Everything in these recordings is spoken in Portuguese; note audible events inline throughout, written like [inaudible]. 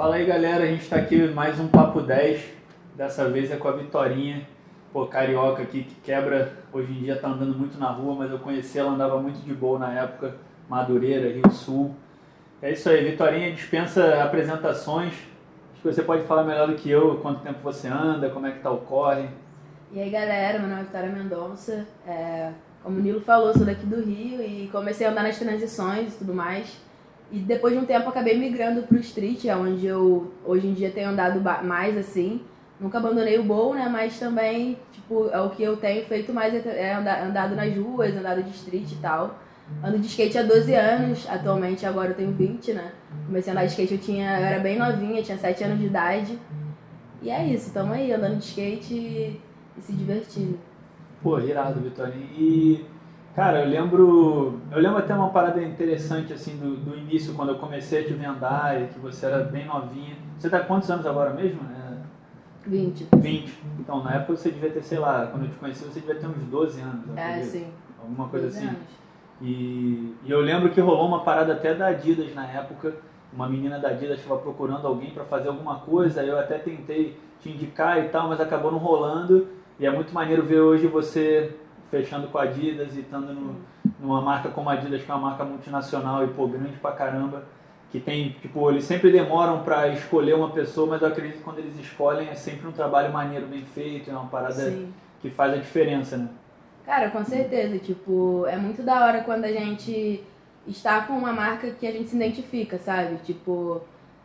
Fala aí galera, a gente está aqui mais um Papo 10. Dessa vez é com a Vitorinha, pô, carioca aqui que quebra, hoje em dia tá andando muito na rua, mas eu conheci ela, andava muito de boa na época, Madureira, Rio Sul. É isso aí, Vitorinha dispensa apresentações. Acho que você pode falar melhor do que eu, quanto tempo você anda, como é que tá o corre. E aí galera, meu nome é Vitória Mendonça, é, como o Nilo falou, sou daqui do Rio e comecei a andar nas transições e tudo mais. E depois de um tempo acabei migrando pro street, é onde eu hoje em dia tenho andado mais assim. Nunca abandonei o bowl, né? Mas também, tipo, é o que eu tenho feito mais é andado nas ruas, andado de street e tal. Ando de skate há 12 anos, atualmente agora eu tenho 20, né? Comecei a andar de skate, eu tinha, eu era bem novinha, tinha 7 anos de idade. E é isso, tamo aí andando de skate e, e se divertindo. Pô, irado, Vitória. E, cara, eu lembro. Eu lembro até uma parada interessante, assim, do, do início, quando eu comecei a te vendar e que você era bem novinha. Você tá quantos anos agora mesmo? É... 20. 20. Então, na época você devia ter, sei lá, quando eu te conheci, você devia ter uns 12 anos. É, sim. Alguma coisa assim. Anos. E, e, eu lembro que rolou uma parada até da Adidas na época. Uma menina da Adidas estava procurando alguém para fazer alguma coisa. Eu até tentei te indicar e tal, mas acabou não rolando. E é muito maneiro ver hoje você fechando com a Adidas e estando no, numa marca como a Adidas, que é uma marca multinacional e pô, grande pra caramba. Que tem, tipo, eles sempre demoram para escolher uma pessoa, mas eu acredito que quando eles escolhem é sempre um trabalho maneiro, bem feito, é uma parada Sim. que faz a diferença, né? Cara, com certeza. Tipo, é muito da hora quando a gente está com uma marca que a gente se identifica, sabe? Tipo,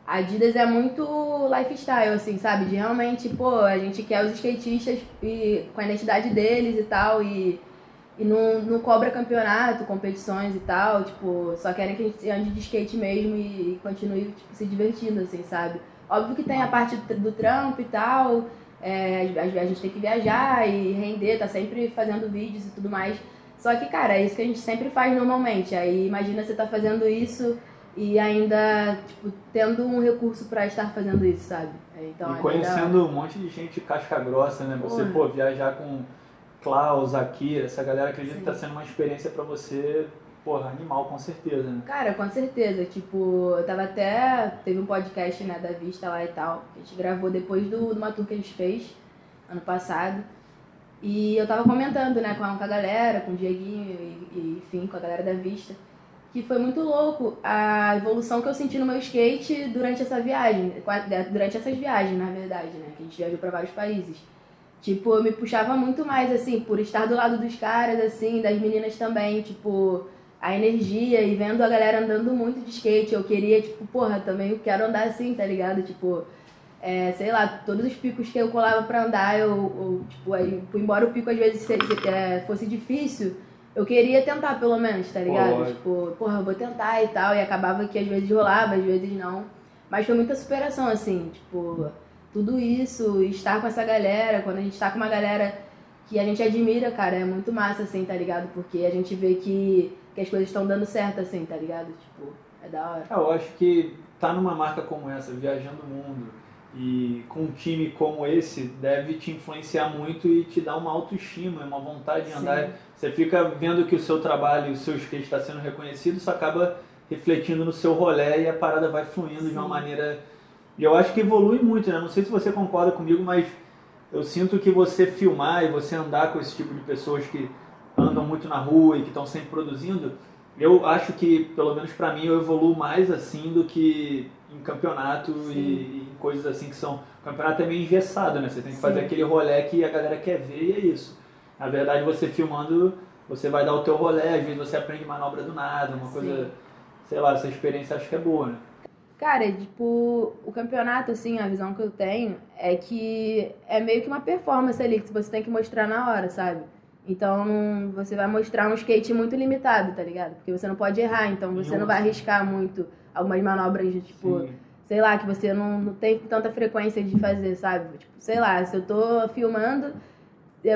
a Adidas é muito lifestyle, assim, sabe? De realmente, pô, a gente quer os skatistas e, com a identidade deles e tal, e, e não, não cobra campeonato, competições e tal, tipo, só querem que a gente ande de skate mesmo e, e continue tipo, se divertindo, assim, sabe? Óbvio que tem a parte do trampo e tal, é, a gente tem que viajar e render, tá sempre fazendo vídeos e tudo mais. Só que, cara, é isso que a gente sempre faz normalmente. Aí imagina você tá fazendo isso e ainda, tipo, tendo um recurso para estar fazendo isso, sabe? É, então, e conhecendo um monte de gente casca grossa, né? Você, Porra. pô, viajar com Klaus, aqui, essa galera acredita Sim. que tá sendo uma experiência para você Porra, animal, com certeza, né? Cara, com certeza. Tipo, eu tava até. Teve um podcast, né, da Vista lá e tal. Que a gente gravou depois do, do uma tour que a gente fez ano passado. E eu tava comentando, né, com a, com a galera, com o Dieguinho e, e, enfim, com a galera da Vista. Que foi muito louco a evolução que eu senti no meu skate durante essa viagem. Durante essas viagens, na verdade, né? Que a gente viajou pra vários países. Tipo, eu me puxava muito mais, assim, por estar do lado dos caras, assim, das meninas também, tipo a energia e vendo a galera andando muito de skate, eu queria, tipo, porra, também eu quero andar assim, tá ligado? Tipo, é, sei lá, todos os picos que eu colava pra andar, eu, eu tipo, aí, embora o pico às vezes é, fosse difícil, eu queria tentar pelo menos, tá ligado? Pô, tipo, porra, eu vou tentar e tal, e acabava que às vezes rolava, às vezes não. Mas foi muita superação, assim, tipo, tudo isso, estar com essa galera, quando a gente tá com uma galera que a gente admira, cara, é muito massa, assim, tá ligado? Porque a gente vê que que as coisas estão dando certo, assim, tá ligado? Tipo, é da hora. Eu acho que tá numa marca como essa, viajando o mundo, e com um time como esse, deve te influenciar muito e te dar uma autoestima, uma vontade de Sim. Você fica vendo que o seu trabalho, o seu skate está sendo reconhecido, isso acaba refletindo no seu rolê e a parada vai fluindo Sim. de uma maneira. E eu acho que evolui muito, né? Não sei se você concorda comigo, mas eu sinto que você filmar e você andar com esse tipo de pessoas que andam muito na rua e que estão sempre produzindo, eu acho que, pelo menos para mim, eu evoluo mais assim do que em campeonato e, e, em coisas assim que são. O campeonato é meio engessado, né? Você tem que Sim. fazer aquele rolê que a galera quer ver e é isso. Na verdade, você filmando, você vai dar o teu rolê, às vezes você aprende manobra do nada, uma Sim. coisa. Sei lá, essa experiência acho que é boa, né? Cara, tipo, o campeonato, assim, a visão que eu tenho é que é meio que uma performance ali que você tem que mostrar na hora, sabe? Então, você vai mostrar um skate muito limitado, tá ligado? Porque você não pode errar, então você não vai arriscar muito algumas manobras de, tipo, Sim. sei lá, que você não, não tem tanta frequência de fazer, sabe? Tipo, sei lá, se eu tô filmando,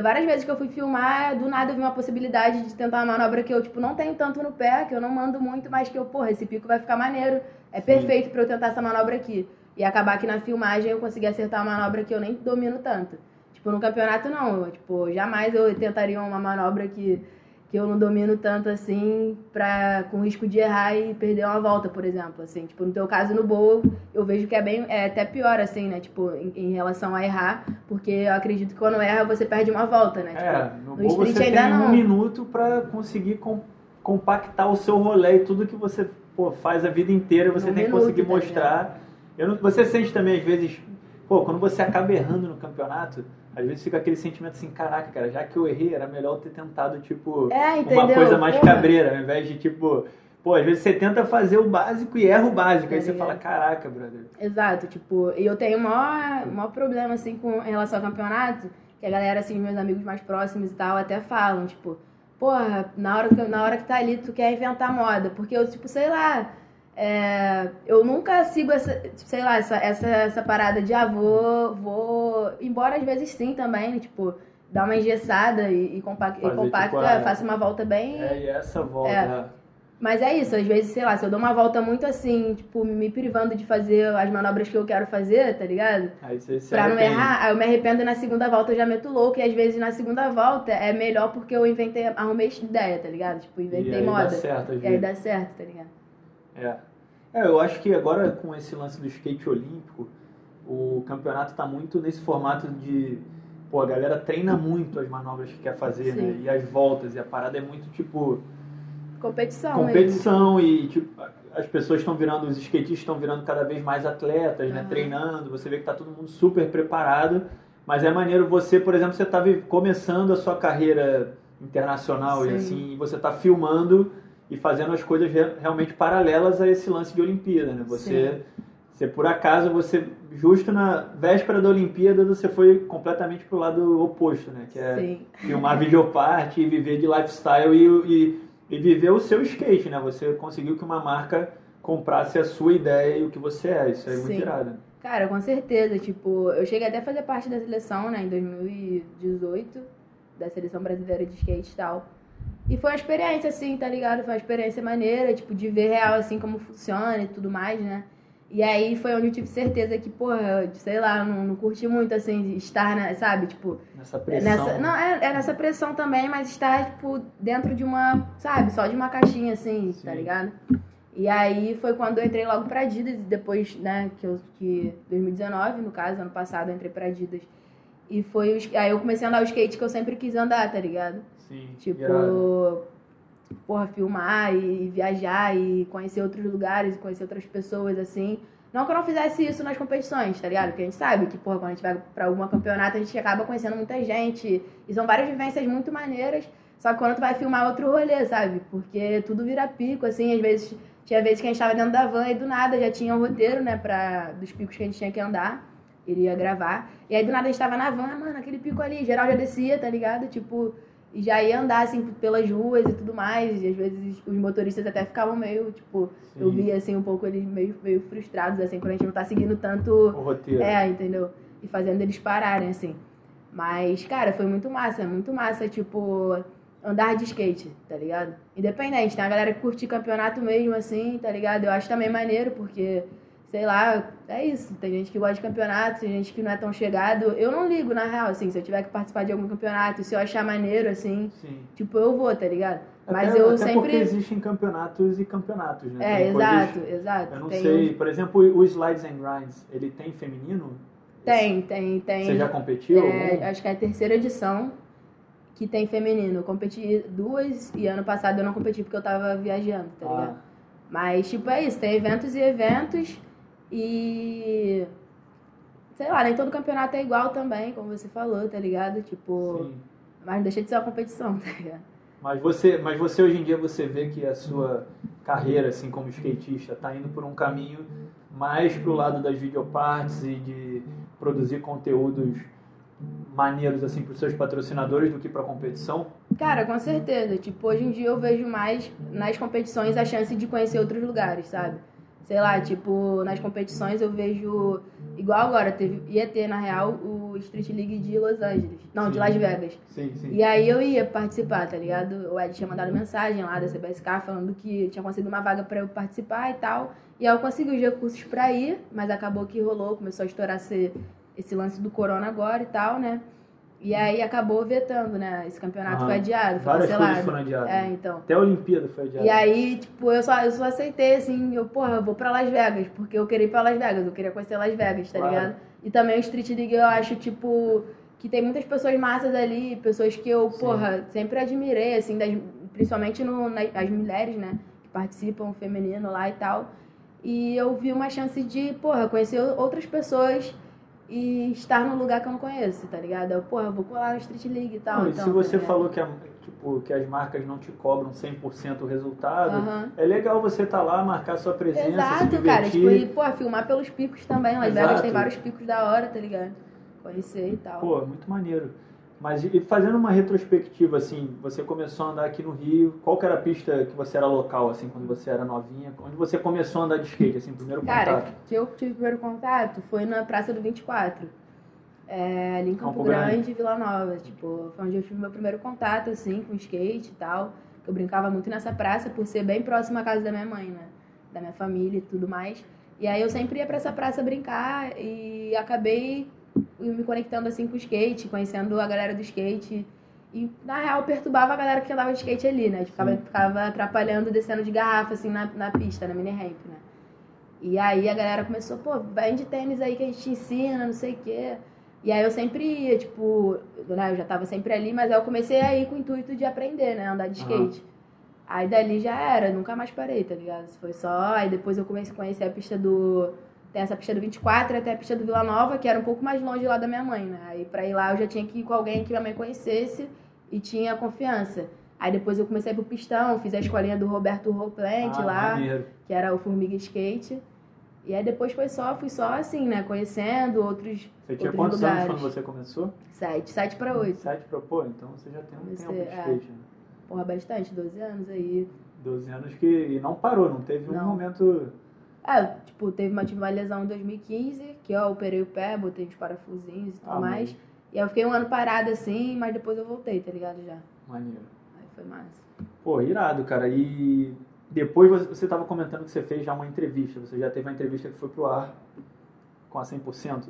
várias vezes que eu fui filmar, do nada eu vi uma possibilidade de tentar uma manobra que eu, tipo, não tenho tanto no pé, que eu não mando muito, mas que eu, porra, esse pico vai ficar maneiro, é Sim. perfeito para eu tentar essa manobra aqui. E acabar que na filmagem eu consegui acertar uma manobra que eu nem domino tanto. Tipo, no campeonato não. Eu, tipo, jamais eu tentaria uma manobra que, que eu não domino tanto assim pra, com risco de errar e perder uma volta, por exemplo, assim, tipo, no teu caso no bowl, eu vejo que é bem, é até pior, assim, né, tipo, em, em relação a errar, porque eu acredito que quando erra você perde uma volta, né, É, tipo, no, no bowl você ainda tem um não. minuto pra conseguir com- compactar o seu rolê e tudo que você pô, faz a vida inteira você Um tem que conseguir tá mostrar. Eu não- você sente também às vezes, pô, quando você acaba errando no campeonato, às vezes fica aquele sentimento assim, caraca, cara, já que eu errei, era melhor eu ter tentado, tipo, É, uma coisa mais Porra. cabreira, ao invés de, tipo, pô, às vezes você tenta fazer o básico e erra o básico, aí Tá você ligado? fala, caraca, brother. Exato, tipo, e eu tenho o maior, maior problema, assim, com em relação ao campeonato, que a galera, assim, meus amigos mais próximos e tal, até falam, tipo, porra, na hora que, na hora que tá ali, tu quer inventar moda, porque eu, tipo, sei lá, é, eu nunca sigo essa, tipo, sei lá, essa, essa, essa parada de, ah, vou, vou, embora às vezes sim também, tipo, dar uma engessada e, e, compac, e Fazer, compacta, tipo, ah, faço uma volta bem... É, e essa volta. É. Mas é isso, às vezes, sei lá, se eu dou uma volta muito assim, tipo, me privando de fazer as manobras que eu quero fazer, tá ligado? Aí você se Pra não errar, aí eu me arrependo e na segunda volta eu já meto louco, e às vezes na segunda volta é melhor porque eu inventei, arrumei ideia, tá ligado? Tipo, E inventei aí moda. Dá certo, E aí dá certo, tá ligado? É. É, eu acho que agora com esse lance do skate olímpico, o campeonato tá muito nesse formato de. Pô, a galera treina muito as manobras que quer fazer, né? E as voltas, e a parada é muito tipo. Competição. mesmo. competição e tipo, as pessoas estão virando, os skatistas estão virando cada vez mais atletas, né? Aham. Treinando, você vê que tá todo mundo super preparado, mas é maneiro você, por exemplo, você tá vi- começando a sua carreira internacional e Sim. assim, e você tá filmando e fazendo as coisas re- realmente paralelas a esse lance de Olimpíada, né? Você, você por acaso, você justo na véspera da Olimpíada, você foi completamente pro lado oposto, né? Que é Sim. filmar videoparte e viver de lifestyle e, e, e viver o seu skate, né? Você conseguiu que uma marca comprasse a sua ideia e o que você é. Isso aí é muito Sim. irado. Cara, com certeza. Tipo, eu cheguei até a fazer parte da seleção, né, em 2018, da seleção brasileira de skate e tal. E foi uma experiência, assim, tá ligado? Foi uma experiência maneira, tipo, de ver real, assim, como funciona e tudo mais, né? E aí foi onde eu tive certeza que, porra, eu, sei lá, não, não curti muito, assim, estar, na, sabe? Tipo, Nessa pressão. nessa, não, é, é nessa pressão também, mas estar, tipo, dentro de uma, sabe, só de uma caixinha, assim, tá Sim. ligado? E aí foi quando eu entrei logo pra Adidas, depois, né, que eu, que 2019, no caso, ano passado, eu entrei pra Adidas. E foi, o sk- aí eu comecei a andar o skate que eu sempre quis andar, tá ligado? Sim, Tipo, irado. porra, filmar e viajar e conhecer outros lugares, e conhecer outras pessoas, assim. Não que eu não fizesse isso nas competições, tá ligado? Porque a gente sabe que, porra, quando a gente vai pra alguma campeonato, a gente acaba conhecendo muita gente. E são várias vivências muito maneiras. Só que quando tu vai filmar outro rolê, sabe? Porque tudo vira pico, assim, às vezes. Tinha vezes que a gente tava dentro da van e do nada já tinha um roteiro, né, pra, dos picos que a gente tinha que andar. Iria gravar. E aí do nada a gente tava na van, mano, aquele pico ali, geral já descia, tá ligado? Tipo, e já ia andar, assim, pelas ruas e tudo mais. E às vezes os motoristas até ficavam meio, tipo, eu Sim. via, assim, um pouco eles meio, meio frustrados, assim, quando a gente não tá seguindo tanto. O roteiro. É, entendeu? E fazendo eles pararem, assim. Mas, cara, foi muito massa, muito massa, tipo, andar de skate, tá ligado? Independente, tem a galera que curte campeonato mesmo, assim, tá ligado? Eu acho também maneiro, porque, sei lá, é isso. Tem gente que gosta de campeonato, tem gente que não é tão chegado. Eu não ligo, na real, assim, se eu tiver que participar de algum campeonato, se eu achar maneiro, assim, Sim. tipo, eu vou, tá ligado? Mas até, eu até sempre. porque existem campeonatos e campeonatos, né? É, Tem coisas- exato, exato. Eu não Tem sei, por exemplo, o Slides and Grinds, ele tem feminino? Tem, tem, tem. Você já competiu? É, acho que é a terceira edição que tem feminino. Eu competi duas e ano passado eu não competi porque eu tava viajando, tá ligado? Ah, Mas, tipo, é isso. Tem eventos e eventos e... Sei lá, nem todo campeonato é igual também, como você falou, tá ligado? Tipo, sim. mas não deixa de ser uma competição, [laughs] tá ligado? Mas você, mas você hoje em dia você vê que a sua carreira, assim como skatista, está indo por um caminho mais pro lado das videopartes e de produzir conteúdos maneiros assim para os seus patrocinadores do que para competição. Cara, com certeza. Tipo, hoje em dia eu vejo mais nas competições a chance de conhecer outros lugares, sabe? Sei lá, tipo, nas competições eu vejo. Igual agora, teve, ia ter, na real, o Street League de Los Angeles. Não, de Sim. Las Vegas. Sim, sim. E aí eu ia participar, tá ligado? O Ed tinha mandado mensagem lá da CBSK falando que tinha conseguido uma vaga pra eu participar e tal. E aí eu consegui os recursos pra ir, mas acabou que rolou, começou a estourar esse, esse lance do corona agora e tal, né? E aí acabou vetando, né? Esse campeonato foi adiado, foi Várias cancelado. coisas foram adiadas. É, então. Até a Olimpíada foi adiada. E aí, tipo, eu só, eu só aceitei, assim, eu, porra, eu vou pra Las Vegas, porque eu queria ir pra Las Vegas, eu queria conhecer Las Vegas, tá Claro. ligado? E também o Street League eu acho, tipo, que tem muitas pessoas massas ali, pessoas que eu, Sim. porra, sempre admirei, assim, das, principalmente no, nas, as mulheres, né, que participam feminino lá e tal. E eu vi uma chance de, porra, conhecer outras pessoas e estar num lugar que eu não conheço, tá ligado? Eu, porra, vou colar no Street League e tal. Não, e então, se você tá falou que, a- tipo, que as marcas não te cobram 100% o resultado, Aham. é legal você estar lá, marcar sua presença, se Exato, cara. Tipo, e, pô, filmar pelos picos também. Las Vegas tem vários picos da hora, tá ligado? Conhecer e tal. Pô, muito maneiro. Mas e fazendo uma retrospectiva, assim, você começou a andar aqui no Rio, qual que era a pista que você era local, assim, quando você era novinha? Onde você começou a andar de skate, assim, primeiro Cara, contato? que eu tive o primeiro contato foi na Praça do 24. É, ali em Campo, Campo Grande, Grande. Vila Nova. Tipo, foi onde eu tive meu primeiro contato, assim, com skate e tal. Eu brincava muito nessa praça por ser bem próxima à casa da minha mãe, né? Da minha família e tudo mais. E aí eu sempre ia pra essa praça brincar e acabei me conectando assim com o skate, conhecendo a galera do skate. E na real perturbava a galera que andava de skate ali, né? Ficava, Sim. ficava atrapalhando, descendo de garrafa assim na, na pista, na mini ramp, né? E aí a galera começou, pô, vende tênis aí que a gente te ensina, não sei o quê. E aí eu sempre ia, tipo, né, eu já tava sempre ali, mas aí eu comecei a ir com o intuito de aprender, né, andar de skate. Aí dali já era, nunca mais parei, tá ligado? Foi só, aí depois eu comecei a conhecer a pista do tem essa pista do 24 até a pista do Vila Nova, que era um pouco mais longe lá da minha mãe, né? Aí pra ir lá eu já tinha que ir com alguém que minha mãe conhecesse e tinha confiança. Aí depois eu comecei pro pistão, fiz a escolinha do Roberto Rouplant Ah, lá maneiro. que era o Formiga Skate. E aí depois foi só, fui só assim, né? Conhecendo outros Você tinha outros quantos lugares. anos quando você começou? sete, sete pra oito. Sete pra pô, então você já tem um Comecei, tempo de é. skate, né? Porra, bastante, 12 anos aí. 12 anos que e não parou, não teve um Não. momento. É, tipo, teve uma, tive uma lesão em 2015, que eu operei o pé, botei uns parafusinhos e tudo Ah, mais. E aí eu fiquei um ano parado assim, mas depois eu voltei, tá ligado? Já. Maneiro. Aí foi massa. Pô, irado, cara. E depois você- você estava comentando que você fez já uma entrevista. Você já teve uma entrevista que foi pro ar com a 100%?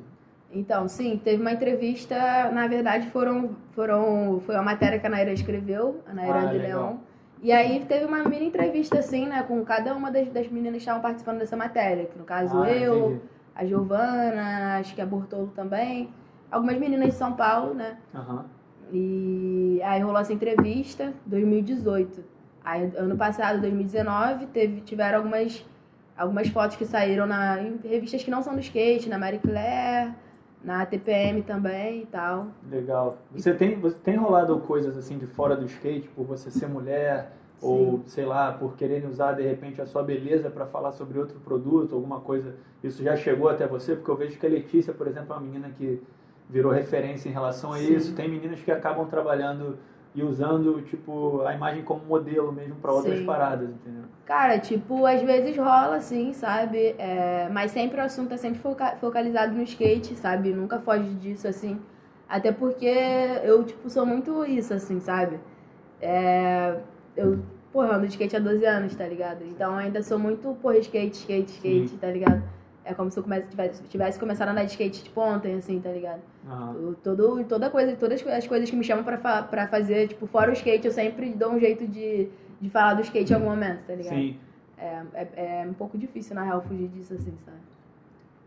Então, sim, teve uma entrevista, na verdade foram, foram, foi uma matéria que a Naira escreveu, a Naira Ah, de legal. Leão. E aí teve uma mini entrevista, assim, né, com cada uma das, das meninas que estavam participando dessa matéria. Que no caso Ah, eu, entendi. a Giovana, acho que a Bortolo também. Algumas meninas de São Paulo, né? Aham. E aí rolou essa entrevista, 2018. Aí ano passado, 2019, teve, tiveram algumas, algumas fotos que saíram na, em revistas que não são do skate, na Marie Claire, na TPM também e tal. Legal. Você tem, você tem rolado coisas assim de fora do skate por você ser mulher ou sei lá, por quererem usar de repente a sua beleza para falar sobre outro produto, alguma coisa. Isso já chegou até você? Porque eu vejo que a Letícia, por exemplo, é uma menina que virou referência em relação a Sim. isso. Tem meninas que acabam trabalhando e usando tipo a imagem como modelo mesmo para outras Sim. paradas, entendeu? Cara, tipo, às vezes rola, assim, sabe? É, mas sempre o assunto é sempre foca- focalizado no skate, sabe? Nunca foge disso, assim. Até porque eu, tipo, sou muito isso, assim, sabe? É, eu, porra, ando de skate há 12 anos, tá ligado? Então ainda sou muito, porra, skate, skate, skate, Sim. tá ligado? É como se eu comece, tivesse, tivesse começado a andar de skate, tipo, ontem, assim, tá ligado? Eu- Todo, toda coisa, todas as coisas que me chamam pra, fa- pra fazer, tipo, fora o skate, eu sempre dou um jeito de, de falar do skate em algum momento, tá ligado? Sim. É, é, é um pouco difícil, na real, fugir disso, assim, sabe?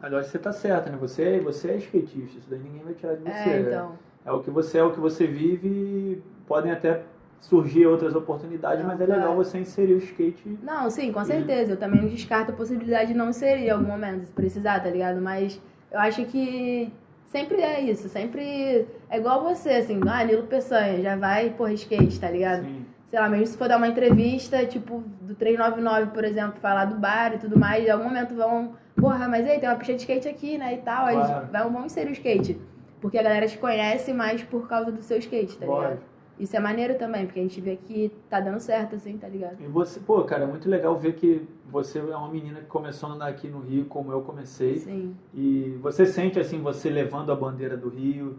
Agora você tá certa, né? Você, você é skatista, isso daí ninguém vai tirar de você. É, então. É o que você é, o que você vive podem até surgir outras oportunidades, mas é legal você inserir o skate. Não, sim, com certeza. Eu também não descarto a possibilidade de não inserir em algum momento, se precisar, tá ligado? Mas eu acho que sempre é isso, sempre é igual você, assim, ah, Nilo Peçanha, já vai, porra, skate, tá ligado? Sim. sei lá, mesmo se for dar uma entrevista, tipo, do 399, por exemplo, falar do bar e tudo mais, em algum momento vão, porra, mas aí tem uma pista de skate aqui, né, e tal, aí Claro. vão, vão inserir o skate. Porque a galera te conhece mais por causa do seu skate, tá ligado? Isso é maneiro também, porque a gente vê que tá dando certo, assim, tá ligado? E você, pô, cara, é muito legal ver que você é uma menina que começou a andar aqui no Rio, como eu comecei. Sim. E você sente, assim, você levando a bandeira do Rio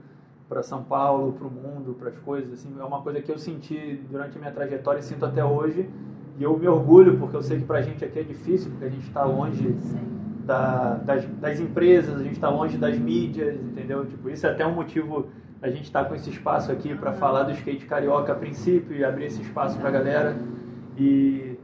para São Paulo, para o mundo, para as coisas, assim, é uma coisa que eu senti durante a minha trajetória e sinto até hoje. E eu me orgulho, porque eu sei que pra gente aqui é difícil, porque a gente está longe da- das, das empresas, a gente está longe das mídias, entendeu? Tipo, isso é até um motivo a gente estar tá com esse espaço aqui para falar do skate carioca a princípio e abrir esse espaço para a galera. E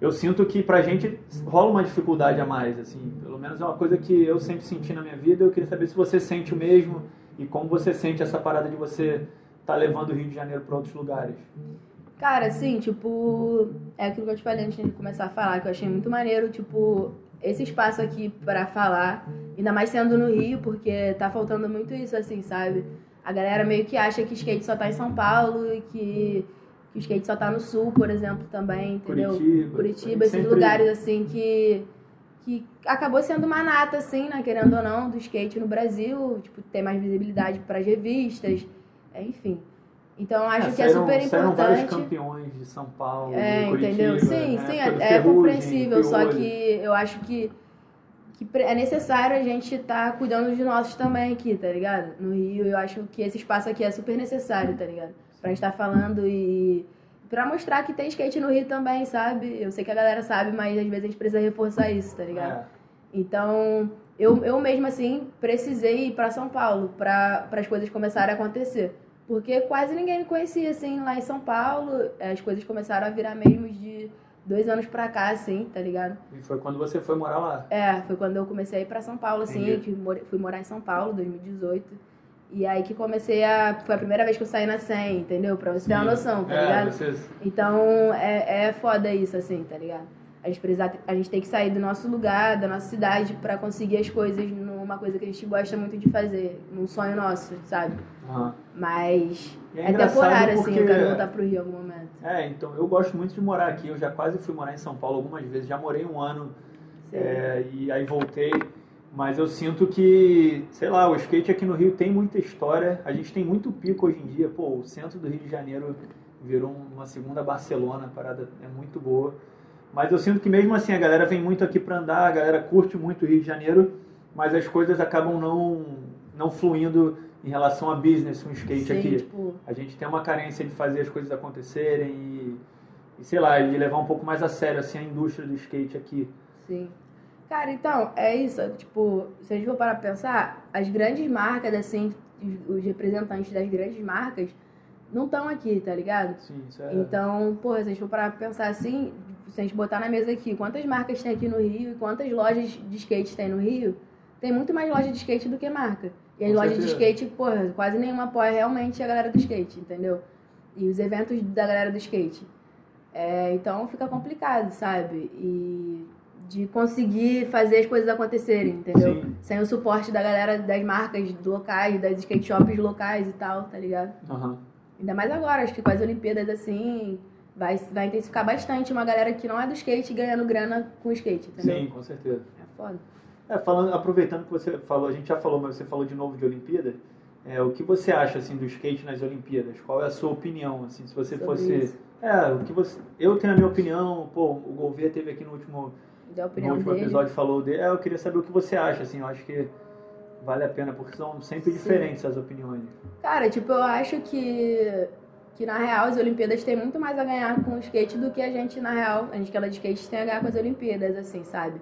eu sinto que pra gente rola uma dificuldade a mais, assim, pelo menos é uma coisa que eu sempre senti na minha vida. Eu queria saber se você sente o mesmo e como você sente essa parada de você tá levando o Rio de Janeiro para outros lugares. Cara, assim, tipo, é aquilo que eu te falei antes de começar a falar, que eu achei muito maneiro, tipo, esse espaço aqui para falar, ainda mais sendo no Rio, porque tá faltando muito isso, assim, sabe? A galera meio que acha que skate só tá em São Paulo e que que o skate só tá no sul, por exemplo, também, entendeu? Curitiba. Curitiba, esses sempre... lugares assim que que acabou sendo uma nata assim, né, querendo ou não, do skate no Brasil, tipo, ter mais visibilidade para as revistas, é, enfim. Então acho é, que é super importante. vários campeões de São Paulo, é, Curitiba, entendeu? Sim, né? sim, é, é compreensível, só que eu acho que que é necessário a gente estar tá cuidando de nossos também aqui, tá ligado? No Rio, eu acho que esse espaço aqui é super necessário, tá ligado? pra gente estar tá falando e pra mostrar que tem skate no Rio também, sabe? Eu sei que a galera sabe, mas às vezes a gente precisa reforçar isso, tá ligado? É. Então, eu, eu mesmo assim precisei ir para São Paulo para as coisas começarem a acontecer. Porque quase ninguém me conhecia, assim, lá em São Paulo. As coisas começaram a virar mesmo de dois anos pra cá, assim, tá ligado? E foi quando você foi morar lá? É, foi quando eu comecei a ir pra São Paulo, assim, fui morar em São Paulo, 2018. E aí que comecei a. Foi a primeira vez que eu saí na 100, entendeu? Pra você ter uma noção, tá é, ligado? Vocês... Então é, é foda isso, assim, tá ligado? A gente, precisa, a gente tem que sair do nosso lugar, da nossa cidade, para conseguir as coisas numa coisa que a gente gosta muito de fazer, num sonho nosso, sabe? Uhum. Mas é, é temporário, porque... assim, eu quero voltar pro Rio em algum momento. É, então eu gosto muito de morar aqui. Eu já quase fui morar em São Paulo algumas vezes, já morei um ano é, e aí voltei. Mas eu sinto que, sei lá, o skate aqui no Rio tem muita história. A gente tem muito pico hoje em dia. Pô, o centro do Rio de Janeiro virou uma segunda Barcelona, a parada é muito boa. Mas eu sinto que mesmo assim a galera vem muito aqui para andar, a galera curte muito o Rio de Janeiro, mas as coisas acabam não, não fluindo em relação a business, um skate Sim, aqui. Tipo... A gente tem uma carência de fazer as coisas acontecerem e, e, sei lá, de levar um pouco mais a sério assim, a indústria do skate aqui. Sim. Cara, então, é isso. Tipo, se a gente for parar pra pensar, as grandes marcas, assim, os representantes das grandes marcas não estão aqui, tá ligado? Sim, isso é. Então, porra, se a gente for parar pra pensar assim, se a gente botar na mesa aqui, quantas marcas tem aqui no Rio e quantas lojas de skate tem no Rio, tem muito mais loja de skate do que marca. E as lojas de skate, porra, quase nenhuma apoia realmente a galera do skate, entendeu? E os eventos da galera do skate. É, então fica complicado, sabe? E de conseguir fazer as coisas acontecerem, entendeu? Sim. Sem o suporte da galera das marcas locais, das skate shops locais e tal, tá ligado? Uhum. Ainda mais agora, acho que com as Olimpíadas assim, vai, vai intensificar bastante uma galera que não é do skate ganhando grana com skate, entendeu? Sim, com certeza. É foda. É, falando, aproveitando que você falou, a gente já falou, mas você falou de novo de Olimpíada. É, o que você acha assim do skate nas Olimpíadas? Qual é a sua opinião assim, se você Sobre fosse isso. É, o que você eu tenho a minha opinião, pô, o Gouveia teve aqui no último no último dele. episódio falou dele. É, eu queria saber o que você acha, assim, eu acho que vale a pena, porque são sempre Sim. diferentes as opiniões. Cara, tipo, eu acho que, que na real as Olimpíadas têm muito mais a ganhar com o skate do que a gente, na real, a gente que ela de skate tem a ganhar com as Olimpíadas, assim, sabe?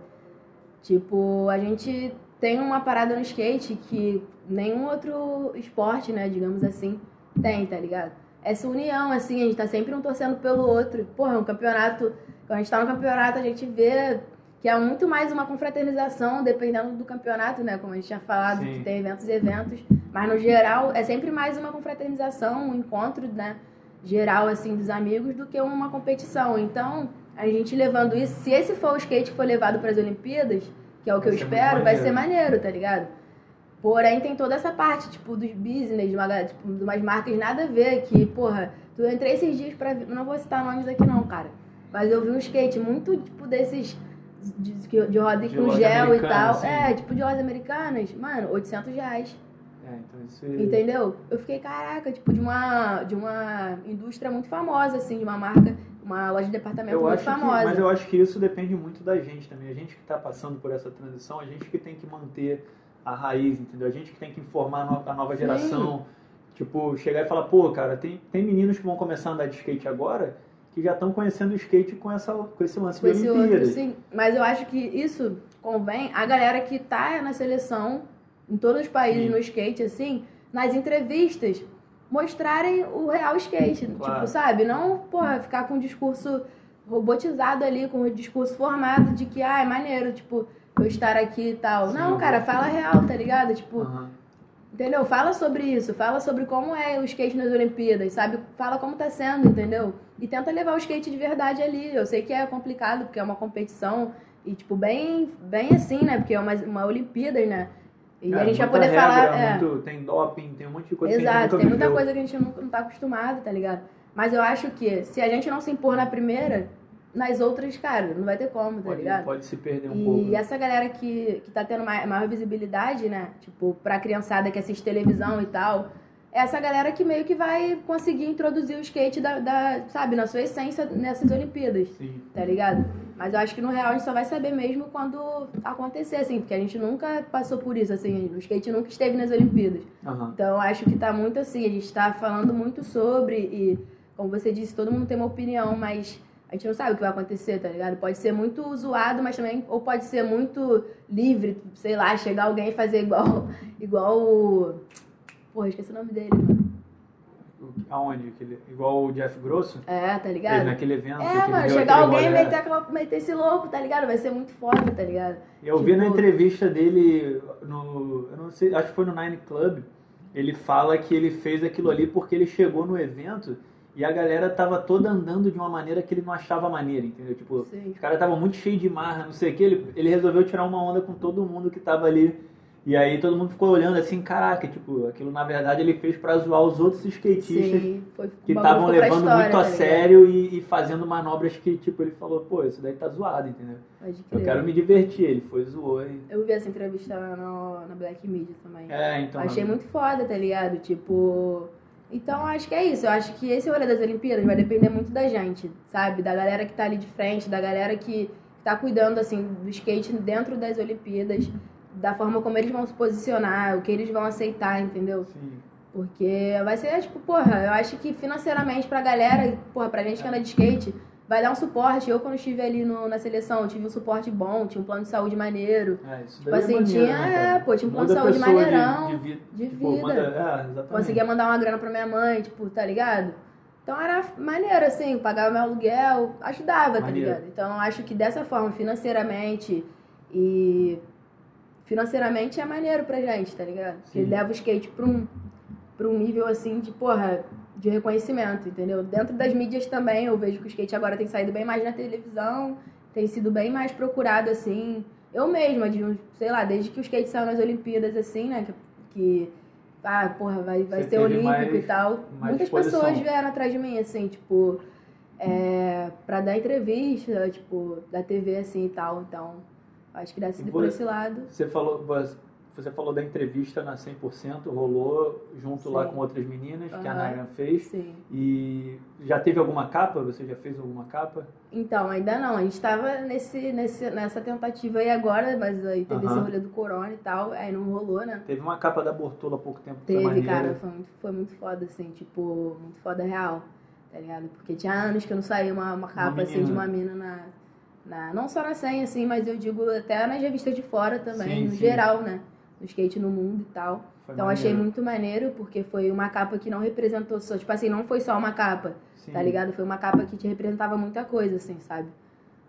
Tipo, a gente tem uma parada no skate que nenhum outro esporte, né, digamos assim, tem, tá ligado? Essa união, assim, a gente tá sempre um torcendo pelo outro. Porra, um campeonato, quando a gente tá no campeonato, a gente vê que é muito mais uma confraternização, dependendo do campeonato, né? Como a gente tinha falado, Sim. que tem eventos e eventos. Mas no geral, é sempre mais uma confraternização, um encontro, né? Geral, assim, dos amigos, do que uma competição. Então, a gente levando isso, se esse for o skate que for levado para as Olimpíadas, que é o que vai eu espero, vai ser maneiro, tá ligado? Porém, tem toda essa parte, tipo, dos business, de, uma, tipo, de umas marcas nada a ver, que, porra, tu entrei esses dias pra. Não vou citar nomes aqui, não, cara. Mas eu vi um skate muito, tipo, desses de, de roda de com gel e tal. Assim. É, tipo de rodas americanas, mano, 800 reais. É, então isso Entendeu? Eu fiquei, caraca, tipo, de uma, de uma indústria muito famosa, assim, de uma marca, uma loja de departamento eu muito famosa. Que, mas eu acho que isso depende muito da gente também. A gente que está passando por essa transição, a gente que tem que manter a raiz, entendeu? A gente que tem que informar a nova geração. Sim. Tipo, chegar e falar, pô, cara, tem, tem meninos que vão começar a andar de skate agora que já estão conhecendo o skate com, essa, com esse lance com de esse Olimpíadas. Outro, sim. Mas eu acho que isso convém a galera que tá na seleção, em todos os países sim. no skate, assim, nas entrevistas, mostrarem o real skate. Claro. Tipo, sabe? Não, porra, ficar com um discurso robotizado ali, com um discurso formado de que, ah, é maneiro, tipo, eu estar aqui e tal. Sim, não, cara, fala real, tá ligado? Tipo. Entendeu? Fala sobre isso, fala sobre como é o skate nas Olimpíadas, sabe? Fala como tá sendo, entendeu? E tenta levar o skate de verdade ali. Eu sei que é complicado, porque é uma competição e, tipo, bem, bem assim, né? Porque é uma, uma Olimpíadas, né? E É, a gente vai poder regra, falar. é. muito- tem doping, tem um monte de coisa que a Exato, tem muita viveu. coisa que a gente não, não tá acostumado, tá ligado? Mas eu acho que se a gente não se impor na primeira, nas outras, cara, não vai ter como, tá Pode, ligado? pode se perder um E pouco. né? essa galera que, que tá tendo mai- maior visibilidade, né? Tipo, pra criançada que assiste televisão e tal, essa galera que meio que vai conseguir introduzir o skate da, da, sabe, na sua essência nessas Olimpíadas, Sim. tá ligado? Mas eu acho que no real a gente só vai saber mesmo quando acontecer, assim, porque a gente nunca passou por isso, assim, o skate nunca esteve nas Olimpíadas. Aham. Então eu acho que tá muito assim, a gente tá falando muito sobre e, como você disse, todo mundo tem uma opinião, mas a gente não sabe o que vai acontecer, tá ligado? Pode ser muito zoado, mas também, ou pode ser muito livre, sei lá, chegar alguém e fazer igual, [laughs] igual o... Porra, esqueci o nome dele, mano. Aonde? Igual o Jeff Grosso? É, tá Fez ligado? naquele evento. É, mano, chegar alguém e meter, aquela, meter esse louco, tá ligado? Vai ser muito foda, tá ligado? Eu vi na Tipo- entrevista dele no. Eu não sei, acho que foi no Nine Club. Ele fala que ele fez aquilo ali porque ele chegou no evento e a galera tava toda andando de uma maneira que ele não achava maneira, entendeu? Tipo, Sim. os caras estavam muito cheios de marra, não sei o que. Ele, ele resolveu tirar uma onda com todo mundo que tava ali. E aí todo mundo ficou olhando assim, caraca, tipo, aquilo na verdade ele fez pra zoar os outros skatistas Sim, foi, que estavam levando história, muito a ligado? sério e, e fazendo manobras que, tipo, ele falou, pô, isso daí tá zoado, entendeu? Eu quero me divertir, ele foi zoou e... Eu vi essa entrevista no, na Black Media também. É, então... Achei muito foda, tá ligado? Tipo. Então acho que é isso. Eu acho que esse rolê das Olimpíadas vai depender muito da gente, sabe? Da galera que tá ali de frente, da galera que tá cuidando, assim, do skate dentro das Olimpíadas, da forma como eles vão se posicionar, o que eles vão aceitar, entendeu? Sim. Porque vai ser, tipo, porra, eu acho que financeiramente pra galera, porra, pra gente que anda de skate, vai dar um suporte. Eu, quando estive ali no, na seleção, tive um suporte bom, tinha um plano de saúde maneiro. É, isso Tipo daí assim, é maneiro, tinha- né, é, pô, tinha um plano de Muda a saúde maneirão, de, vida. de Tipo, vida. manda- é. Conseguia mandar uma grana pra minha mãe, tipo, tá ligado? Então era maneiro, assim, pagava meu aluguel, ajudava, tá Maneiro. ligado? Então eu acho que dessa forma, financeiramente e. Financeiramente é maneiro pra gente, tá ligado? Porque Sim. leva o skate pra um, pra um nível assim de, porra, de reconhecimento, entendeu? Dentro das mídias também, eu vejo que o skate agora tem saído bem mais na televisão, tem sido bem mais procurado, assim. Eu mesma, de, sei lá, desde que o skate saiu nas Olimpíadas, assim, né? Que, que ah, porra, vai, vai Você ser olímpico mais- e tal. Muitas exposição. pessoas vieram atrás de mim, assim, tipo, é, pra dar entrevista, tipo, da TV, assim e tal. Então, acho que deve ser por esse lado. Você falou, você falou da entrevista na 100%, rolou junto lá Sim. com outras meninas, que a Aham. Naira fez. Sim. E já teve alguma capa? Você já fez alguma capa? Então, ainda não. A gente tava nesse, nesse, nessa tentativa aí agora, mas aí teve esse Aham. rolê do corona e tal, aí não rolou, né? Teve uma capa da Bortola há pouco tempo. foi Teve, maneira. cara, foi muito, foi muito foda, assim, tipo, muito foda real, tá ligado? Porque tinha anos que eu não saía uma, uma capa, assim, de uma mina na, na... Não só na senha, assim, mas eu digo até nas revistas de fora também, Sim, no sim. geral, né? No skate no mundo e tal. Foi então maneiro. achei muito maneiro, porque foi uma capa que não representou só, tipo assim, não foi só uma capa, Sim. tá ligado? Foi uma capa que te representava muita coisa, assim, sabe?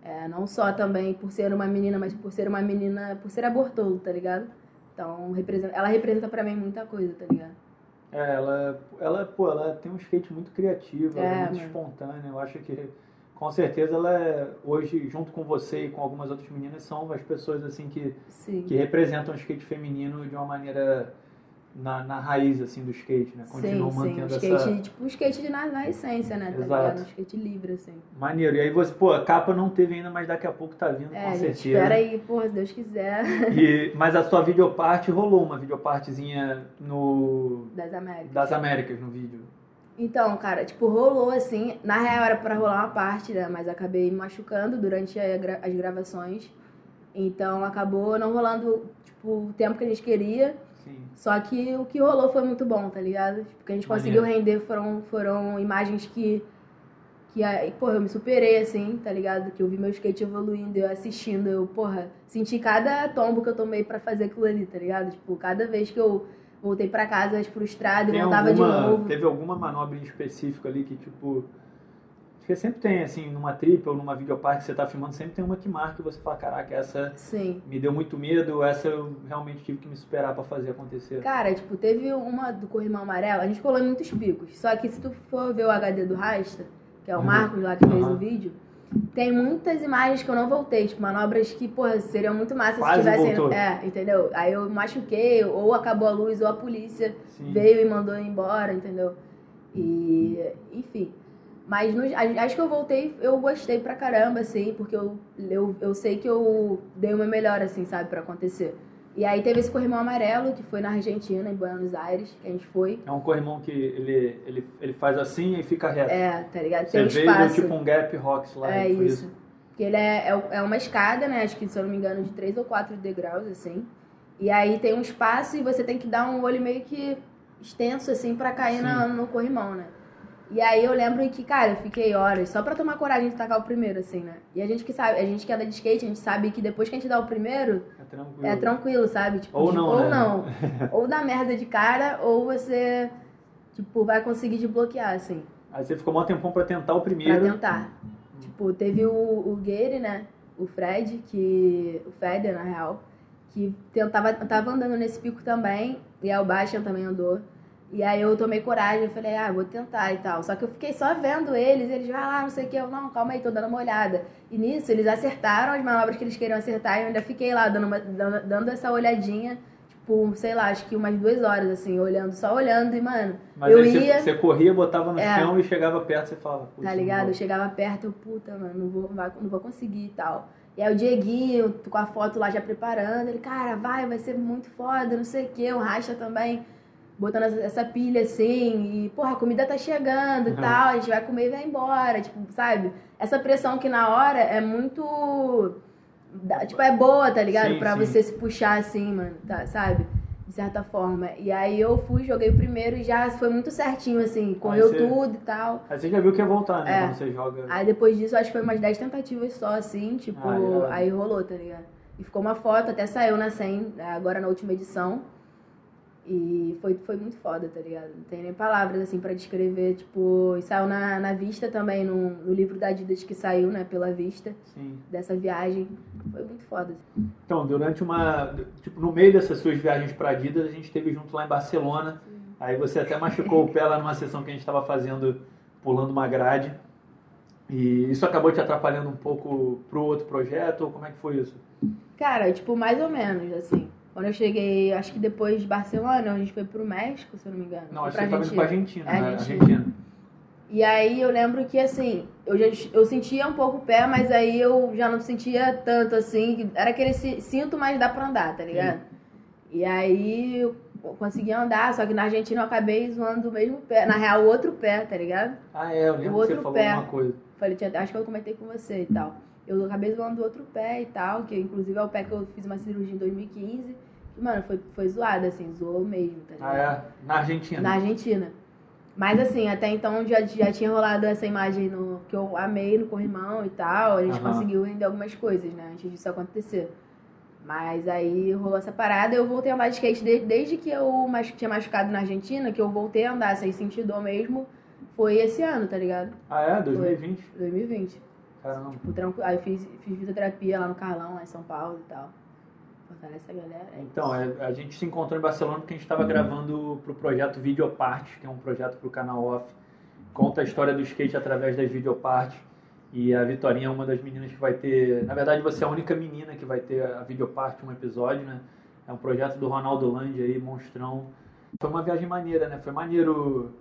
É, não só também por ser uma menina, mas por ser uma menina, por ser abortolo, tá ligado? Então, representa, ela representa pra mim muita coisa, tá ligado? É, ela, ela, pô, ela tem um skate muito criativo, ela é É, muito mano. espontânea. Eu acho que, com certeza, ela é, hoje, junto com você e com algumas outras meninas, são as pessoas, assim, que, Sim. que representam o skate feminino de uma maneira na, na raiz, assim, do skate, né? Continuam sim, sim. Mantendo skate, essa... tipo, o skate de na, na essência, né? Tá Exato. ligado? Um skate livre, assim. Maneiro. E aí você, pô, a capa não teve ainda, mas daqui a pouco tá vindo, É, com certeza. espera aí, porra, se Deus quiser, [laughs] E, mas a sua videoparte rolou uma videopartezinha no... das Américas. das Américas no vídeo. Então, cara, tipo, rolou assim. Na real era pra rolar uma parte, né? Mas acabei me machucando durante gra- as gravações. Então acabou não rolando, tipo, o tempo que a gente queria. Sim. Só que o que rolou foi muito bom, tá ligado? Tipo, o que a gente conseguiu Maneiro. render foram, foram imagens que. Que, aí, porra, eu me superei, assim, tá ligado? Que eu vi meu skate evoluindo, eu assistindo, eu, porra, senti cada tombo que eu tomei pra fazer aquilo ali, tá ligado? Tipo, cada vez que eu voltei pra casa frustrada e voltava alguma, de novo. Teve alguma manobra em específico ali que, tipo. Porque sempre tem, assim, numa trip ou numa videoparte que você tá filmando, sempre tem uma que marca e você fala, caraca, essa Sim. me deu muito medo, essa eu realmente tive que me superar pra fazer acontecer. Cara, tipo, teve uma do Corrimão Amarelo, a gente colou em muitos picos. Só que se tu for ver o HD do Rasta, que é o. Marcos lá que fez Uhum. o vídeo, tem muitas imagens que eu não voltei, tipo, manobras que, porra, seriam muito massas se Quase tivessem. voltou. É, entendeu? Aí eu machuquei, ou acabou a luz, ou a polícia Sim. veio e mandou embora, entendeu? E, enfim. Mas as, as que eu voltei, eu gostei pra caramba, assim, porque eu, eu, eu sei que eu dei o meu melhor, assim, sabe, pra acontecer. E aí teve esse corrimão amarelo, que foi na Argentina, em Buenos Aires, que a gente foi. É um corrimão que ele, ele, ele faz assim e fica reto. É, tá ligado? Você Tem um veio espaço. tipo um gap rocks lá. É foi isso. Porque ele é, é, é uma escada, né? Acho que, se eu não me engano, de três ou quatro degraus, assim. E aí tem um espaço e você tem que dar um olho meio que extenso, assim, pra cair na- no corrimão, né? E aí eu lembro que, cara, eu fiquei horas só pra tomar coragem de tacar o primeiro, assim, né? E a gente que sabe, a gente que anda de skate, a gente sabe que depois que a gente dá o primeiro, É tranquilo. é tranquilo, sabe? Tipo, Ou de- não, ou né? não. [laughs] ou dá merda de cara, ou você, tipo, vai conseguir desbloquear, assim. Aí você ficou um tempão pra tentar o Pra primeiro. tentar. Tipo, teve o, o Gary, né? O Fred, que. O Feder, na real, que tentava, tava andando nesse pico também. E aí o Bastian também andou. E aí eu tomei coragem, eu falei, ah, vou tentar e tal. Só que eu fiquei só vendo eles, eles, vai lá, não sei o que, eu, não, calma aí, tô dando uma olhada. E nisso, eles acertaram as manobras que eles queriam acertar e eu ainda fiquei lá dando, uma, dando, dando essa olhadinha, tipo, sei lá, acho que umas duas horas, assim, olhando, só olhando e, mano, Mas eu você, ia- você corria, botava no É. chão e chegava perto você falava, "Putz, Tá ligado? vou." Eu chegava perto, eu, puta, mano, não vou, não vou conseguir e tal. E aí o Dieguinho, com a foto lá já preparando, ele, cara, vai, vai ser muito foda, não sei o quê. O Racha também, botando essa, pilha assim, e, porra, a comida tá chegando e Uhum. tal, a gente vai comer e vai embora, tipo, sabe? Essa pressão que na hora é muito. Tipo, é boa, tá ligado? Sim, pra sim. você se puxar assim, mano, tá, sabe? De certa forma. E aí eu fui, joguei o primeiro e já foi muito certinho, assim, correu você- tudo e tal. Aí você já viu que ia voltar, né? É. Quando você joga. Aí depois disso, acho que foi umas 10 tentativas só, assim, tipo, Ah, aí rolou, tá ligado? E ficou uma foto, até saiu na 100, agora na última edição. E foi, foi muito foda, tá ligado? Não tem nem palavras, assim, pra descrever, tipo... E saiu na, na Vista também, no, no livro da Adidas que saiu, né, pela Vista, Sim. dessa viagem. Foi muito foda. assim. Então, durante uma. Tipo, no meio dessas suas viagens pra Adidas, a gente esteve junto lá em Barcelona. Aí você até machucou o pé lá numa sessão que a gente estava fazendo, pulando uma grade. E isso acabou te atrapalhando um pouco pro outro projeto? Ou como é que foi isso? Cara, tipo, mais ou menos, assim. Quando eu cheguei, acho que depois de Barcelona, a gente foi pro México, se eu não me engano. Não, acho que você indo pra Argentina, né? Argentina. Argentina. E aí eu lembro que assim, eu já eu sentia um pouco o pé, mas aí eu já não sentia tanto assim, que era aquele ci- cinto, mas dá pra andar, tá ligado? E aí eu consegui andar, só que na Argentina eu acabei zoando o mesmo pé, na real o outro pé, tá ligado? Ah, é, eu lembro O que outro você falou pé. alguma coisa. Falei, acho que eu comentei com você e tal. Eu acabei zoando o outro pé e tal, que inclusive é o pé que eu fiz uma cirurgia em 2015. Que, mano, foi, foi zoado, assim, zoou mesmo, tá ligado? Ah, é? Na Argentina. Na Argentina. Mas assim, até então já, já tinha rolado essa imagem no, que eu amei no corrimão e tal. A gente Aham. conseguiu render algumas coisas, né? Antes disso acontecer. Mas aí rolou essa parada eu voltei a andar de skate de- desde que eu mas, tinha machucado na Argentina, que eu voltei a andar sem sentir dor mesmo. Foi esse ano, tá ligado? Ah, é? 2020? 2020. Caramba. Tipo, tranquilo. Aí eu fiz, fiz fisioterapia lá no Carlão, lá em São Paulo e tal. Fortalece a galera. é Então, é, a gente se encontrou em Barcelona porque a gente estava gravando pro projeto Videoparte, que é um projeto pro canal Off. Conta a história do skate através das videopartes. E a Vitorinha é uma das meninas que vai ter. Na verdade, você é a única menina que vai ter a videoparte, um episódio, né? É um projeto do Ronaldo Landi aí, monstrão. Foi uma viagem maneira, né? Foi maneiro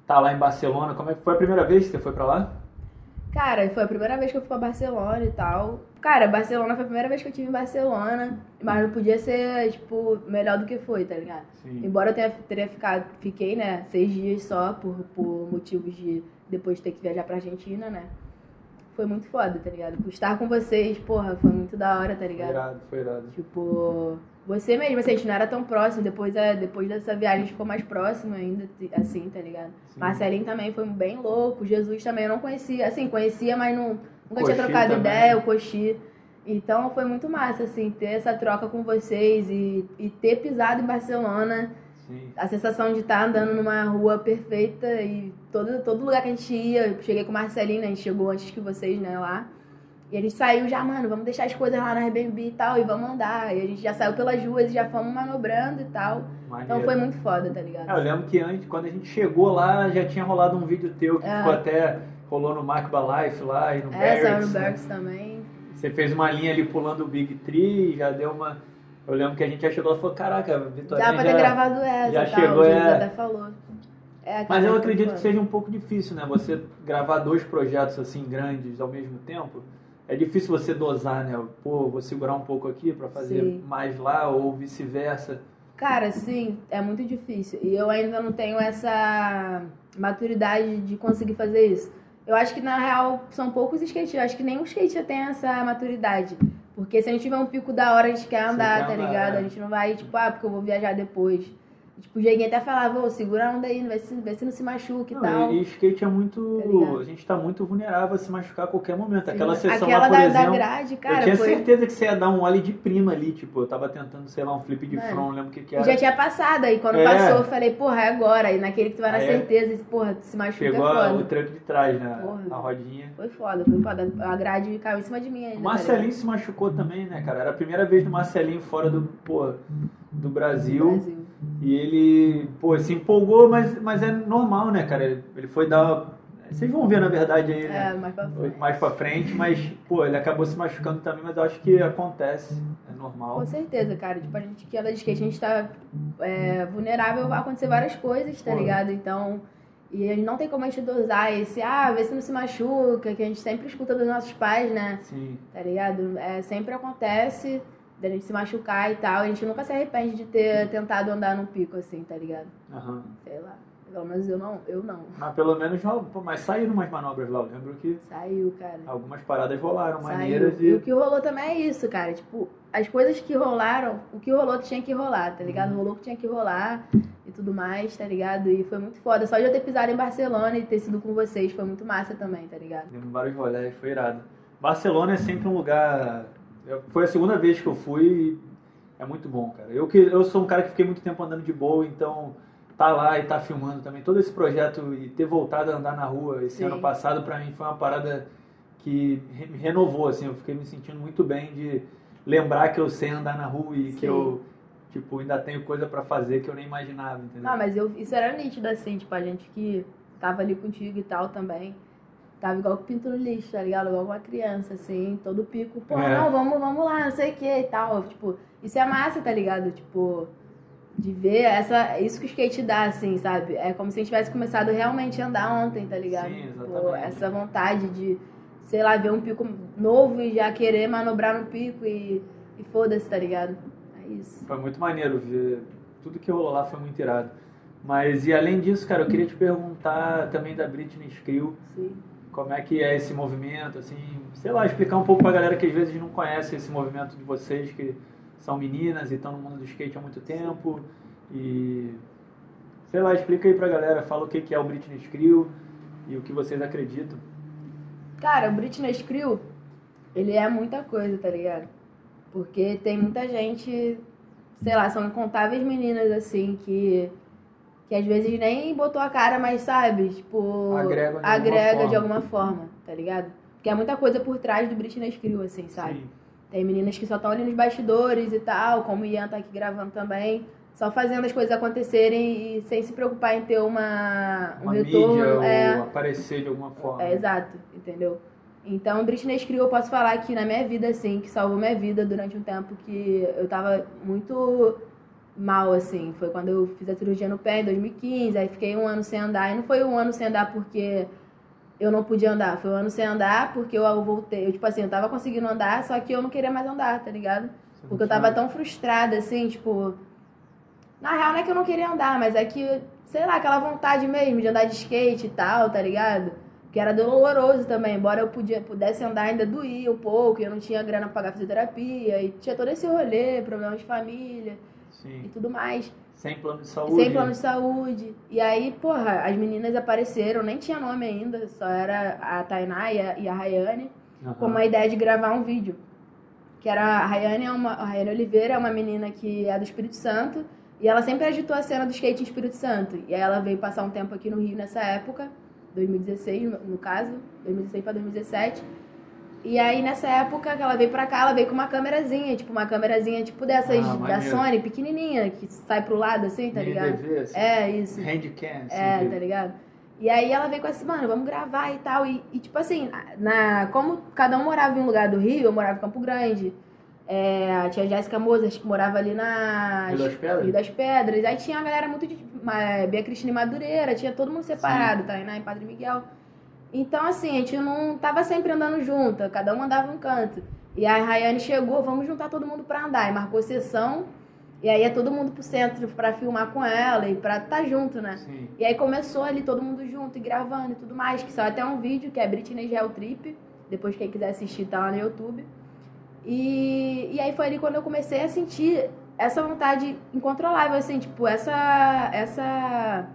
estar lá em Barcelona. Como é que foi a primeira vez que você foi pra lá? Cara, foi a primeira vez que eu fui pra Barcelona e tal. Cara, Barcelona foi a primeira vez que eu tive em Barcelona, mas não podia ser, tipo, melhor do que foi, tá ligado? Sim. Embora eu tenha, teria ficado, fiquei, né, seis dias só por, por motivos de depois ter que viajar pra Argentina, né? Foi muito foda, tá ligado? Estar com vocês, porra, foi muito da hora, tá Foi ligado? irado, foi irado. Tipo, você mesmo, assim, a gente não era tão próximo. Depois, é, depois dessa viagem a gente ficou mais próximo ainda, assim, tá ligado? Sim. Marcelinho também foi bem louco. Jesus também eu não conhecia. Assim, conhecia, mas não, nunca tinha trocado também. ideia, o Coxi. Então foi muito massa, assim, ter essa troca com vocês e, e ter pisado em Barcelona Sim. A sensação de estar andando numa rua perfeita e todo, todo lugar que a gente ia, eu cheguei com o Marcelinho, né? A gente chegou antes que vocês, né, lá. E a gente saiu já, mano, vamos deixar as coisas lá na Airbnb e tal, e vamos andar. E a gente já saiu pelas ruas e já fomos manobrando e tal. Maneiro. Então foi muito foda, tá ligado? É, eu lembro que antes, quando a gente chegou lá, já tinha rolado um vídeo teu que É. ficou até. rolou no Macba Life lá e no É, Barracks, no né? Berks também. Você fez uma linha ali pulando o Big Tree, já deu uma. Eu lembro que a gente já chegou lá e falou: caraca, Vitória. Já pra ter gravado essa já tal, chegou, o é. até falou. É, Mas eu acredito que seja um pouco difícil, né? Você gravar dois projetos assim grandes ao mesmo tempo. É difícil você dosar, né? Pô, vou segurar um pouco aqui pra fazer Sim. mais lá ou vice-versa. Cara, sim, é muito difícil. E eu ainda não tenho essa maturidade de conseguir fazer isso. Eu acho que, na real, são poucos skatistas. Eu acho que nenhum skatista tem essa maturidade. Porque se a gente tiver um pico da hora, a gente quer andar, quer tá andar, ligado? é. A gente não vai, tipo, ah, porque eu vou viajar depois. Tipo, o Jeguinho até falava, ô, segura a onda aí, vê se, vê se não se machuca e Não, tal. e, e skate é muito. Tá a gente tá muito vulnerável a se machucar a qualquer momento. Sim. Aquela sessão Aquela lá, por da, exemplo. da grade, cara, eu tinha foi... certeza que você ia dar um ollie de prima ali, tipo, eu tava tentando, sei lá, um flip de Mano, front, não lembro o que que era. já tinha passado, aí quando É. passou, eu falei, porra, é agora. E naquele que tu vai na é. certeza, e, porra, tu se machuca, é a- foda. o tranco de trás, né? Porra. A rodinha. Foi foda, foi foda. A grade caiu em cima de mim ainda. O tá Marcelinho se machucou também, né, cara? Era a primeira vez do Marcelinho fora do, pô, do? Brasil. Brasil. E ele, pô, se empolgou, mas, mas é normal, né, cara? Ele, ele foi dar. Vocês vão ver, na verdade, aí, né? É, mais pra frente. Mais pra frente, mas, pô, ele acabou se machucando também, mas eu acho que acontece, é normal. Com certeza, cara. Tipo, a gente que anda de skate, a gente tá é, vulnerável a acontecer várias coisas, tá Pô. ligado? Então. E não tem como a gente dosar esse, ah, vê se não se machuca, que a gente sempre escuta dos nossos pais, né? Sim. Tá ligado? É, sempre acontece da gente se machucar e tal. A gente nunca se arrepende de ter tentado andar num pico assim, tá ligado? Aham. Sei lá. Pelo menos eu não, eu não. Mas pelo menos, pô, mas saíram umas manobras lá. Eu lembro que Saiu, cara. algumas paradas rolaram Saiu. maneiras E o e. que rolou também é isso, cara. Tipo, as coisas que rolaram, o que rolou tinha que rolar, tá ligado? Rolou que tinha que rolar e tudo mais, tá ligado? E foi muito foda. Só de eu ter pisado em Barcelona e ter sido com vocês foi muito massa também, tá ligado? Demos vários rolés, foi irado. Barcelona é sempre um lugar. Foi a segunda vez que eu fui e é muito bom, cara. Eu, que, eu sou um cara que fiquei muito tempo andando de boa, então tá lá e tá filmando também todo esse projeto e ter voltado a andar na rua esse Sim. ano passado pra mim foi uma parada que me renovou, assim, eu fiquei me sentindo muito bem de lembrar que eu sei andar na rua e Sim. que eu, tipo, ainda tenho coisa pra fazer que eu nem imaginava, entendeu? Não, mas eu, isso era nítido, assim, tipo, a gente que tava ali contigo e tal também. Tava igual pinto no lixo, tá ligado? Igual uma criança, assim, todo pico. Pô, É. não, vamos, vamos lá, não sei o que e tal. Tipo, isso é massa, tá ligado? Tipo, de ver essa, isso que o skate dá, assim, sabe? É como se a gente tivesse começado realmente a andar ontem, tá ligado? Sim, Tipo, exatamente. essa vontade de, sei lá, ver um pico novo e já querer manobrar no pico e, e foda-se, tá ligado? É isso. Foi muito maneiro ver. Tudo que rolou lá foi muito irado. Mas, e além disso, cara, eu queria te perguntar também da Britney Skrill, Sim. Como é que é esse movimento, assim, sei lá, explicar um pouco pra galera que às vezes não conhece esse movimento de vocês, que são meninas e estão no mundo do skate há muito tempo. E, sei lá, explica aí pra galera, fala o que é o Britney Skrill e o que vocês acreditam. Cara, o Britney Skrill, ele é muita coisa, tá ligado? Porque tem muita gente, sei lá, são incontáveis meninas assim que que às vezes nem botou a cara, mas sabe, tipo, Agrega de alguma agrega forma. de alguma forma, tá ligado? Porque é muita coisa por trás do Britney Skrill assim, sabe? Sim. Tem meninas que só estão ali nos bastidores e tal, como o Ian tá aqui gravando também, só fazendo as coisas acontecerem e sem se preocupar em ter uma um Uma retorno, mídia é, ou aparecer de alguma forma. é, exato, entendeu? Então, Britney Skrill, eu posso falar que na minha vida, assim, que salvou minha vida durante um tempo que eu tava muito mal, assim. Foi quando eu fiz a cirurgia no pé, em 2015, aí fiquei um ano sem andar. E não foi um ano sem andar porque eu não podia andar, foi um ano sem andar porque eu voltei. Eu, tipo assim, eu tava conseguindo andar, só que eu não queria mais andar, tá ligado? Porque eu tava tão frustrada, assim, tipo. Na real, não é que eu não queria andar, mas é que, sei lá, aquela vontade mesmo de andar de skate e tal, tá ligado? Que era doloroso também, embora eu podia, pudesse andar, ainda doía um pouco, e eu não tinha grana pra pagar fisioterapia, e tinha todo esse rolê, problemas de família e Sim. tudo mais. Sem plano de saúde. Sem plano de saúde. E aí, porra, as meninas apareceram, nem tinha nome ainda, só era a Tainá e a, e a Rayane Aham. com uma ideia de gravar um vídeo. Que era a Rayane, é uma, a Rayane Oliveira é uma menina que é do Espírito Santo E ela sempre agitou a cena do skate em Espírito Santo. E aí ela veio passar um tempo aqui no Rio nessa época, 2016 no caso, 2016 para 2017. E aí nessa época que ela veio pra cá, ela veio com uma câmerazinha, tipo uma câmerazinha tipo dessas Ah, da. Sony, pequenininha, que sai pro lado assim, tá ligado? DV, assim, É, isso. Handcam, assim, É, tá ligado? E aí ela veio com assim, mano, vamos gravar e tal. E, e, tipo assim, na, como cada um morava em um lugar do Rio, eu morava em Campo Grande. É, a tia Jéssica Mozart, que morava ali na Rio das Pedras? Rio das Pedras. Aí tinha uma galera muito de. Bia Cristina em Madureira, tinha todo mundo separado, Tainá em Padre Miguel. Então, assim, a gente não tava sempre andando junto, cada um andava um canto. E aí a Rayane chegou, vamos juntar todo mundo pra andar. E marcou sessão. E aí é todo mundo pro centro pra filmar com ela e pra estar junto, né? Sim. E aí começou ali todo mundo junto e gravando e tudo mais, que saiu até um vídeo que é Britney Gel Trip. Depois quem quiser assistir tá lá no YouTube. E, e aí foi ali quando eu comecei a sentir essa vontade incontrolável, assim, tipo, essa. essa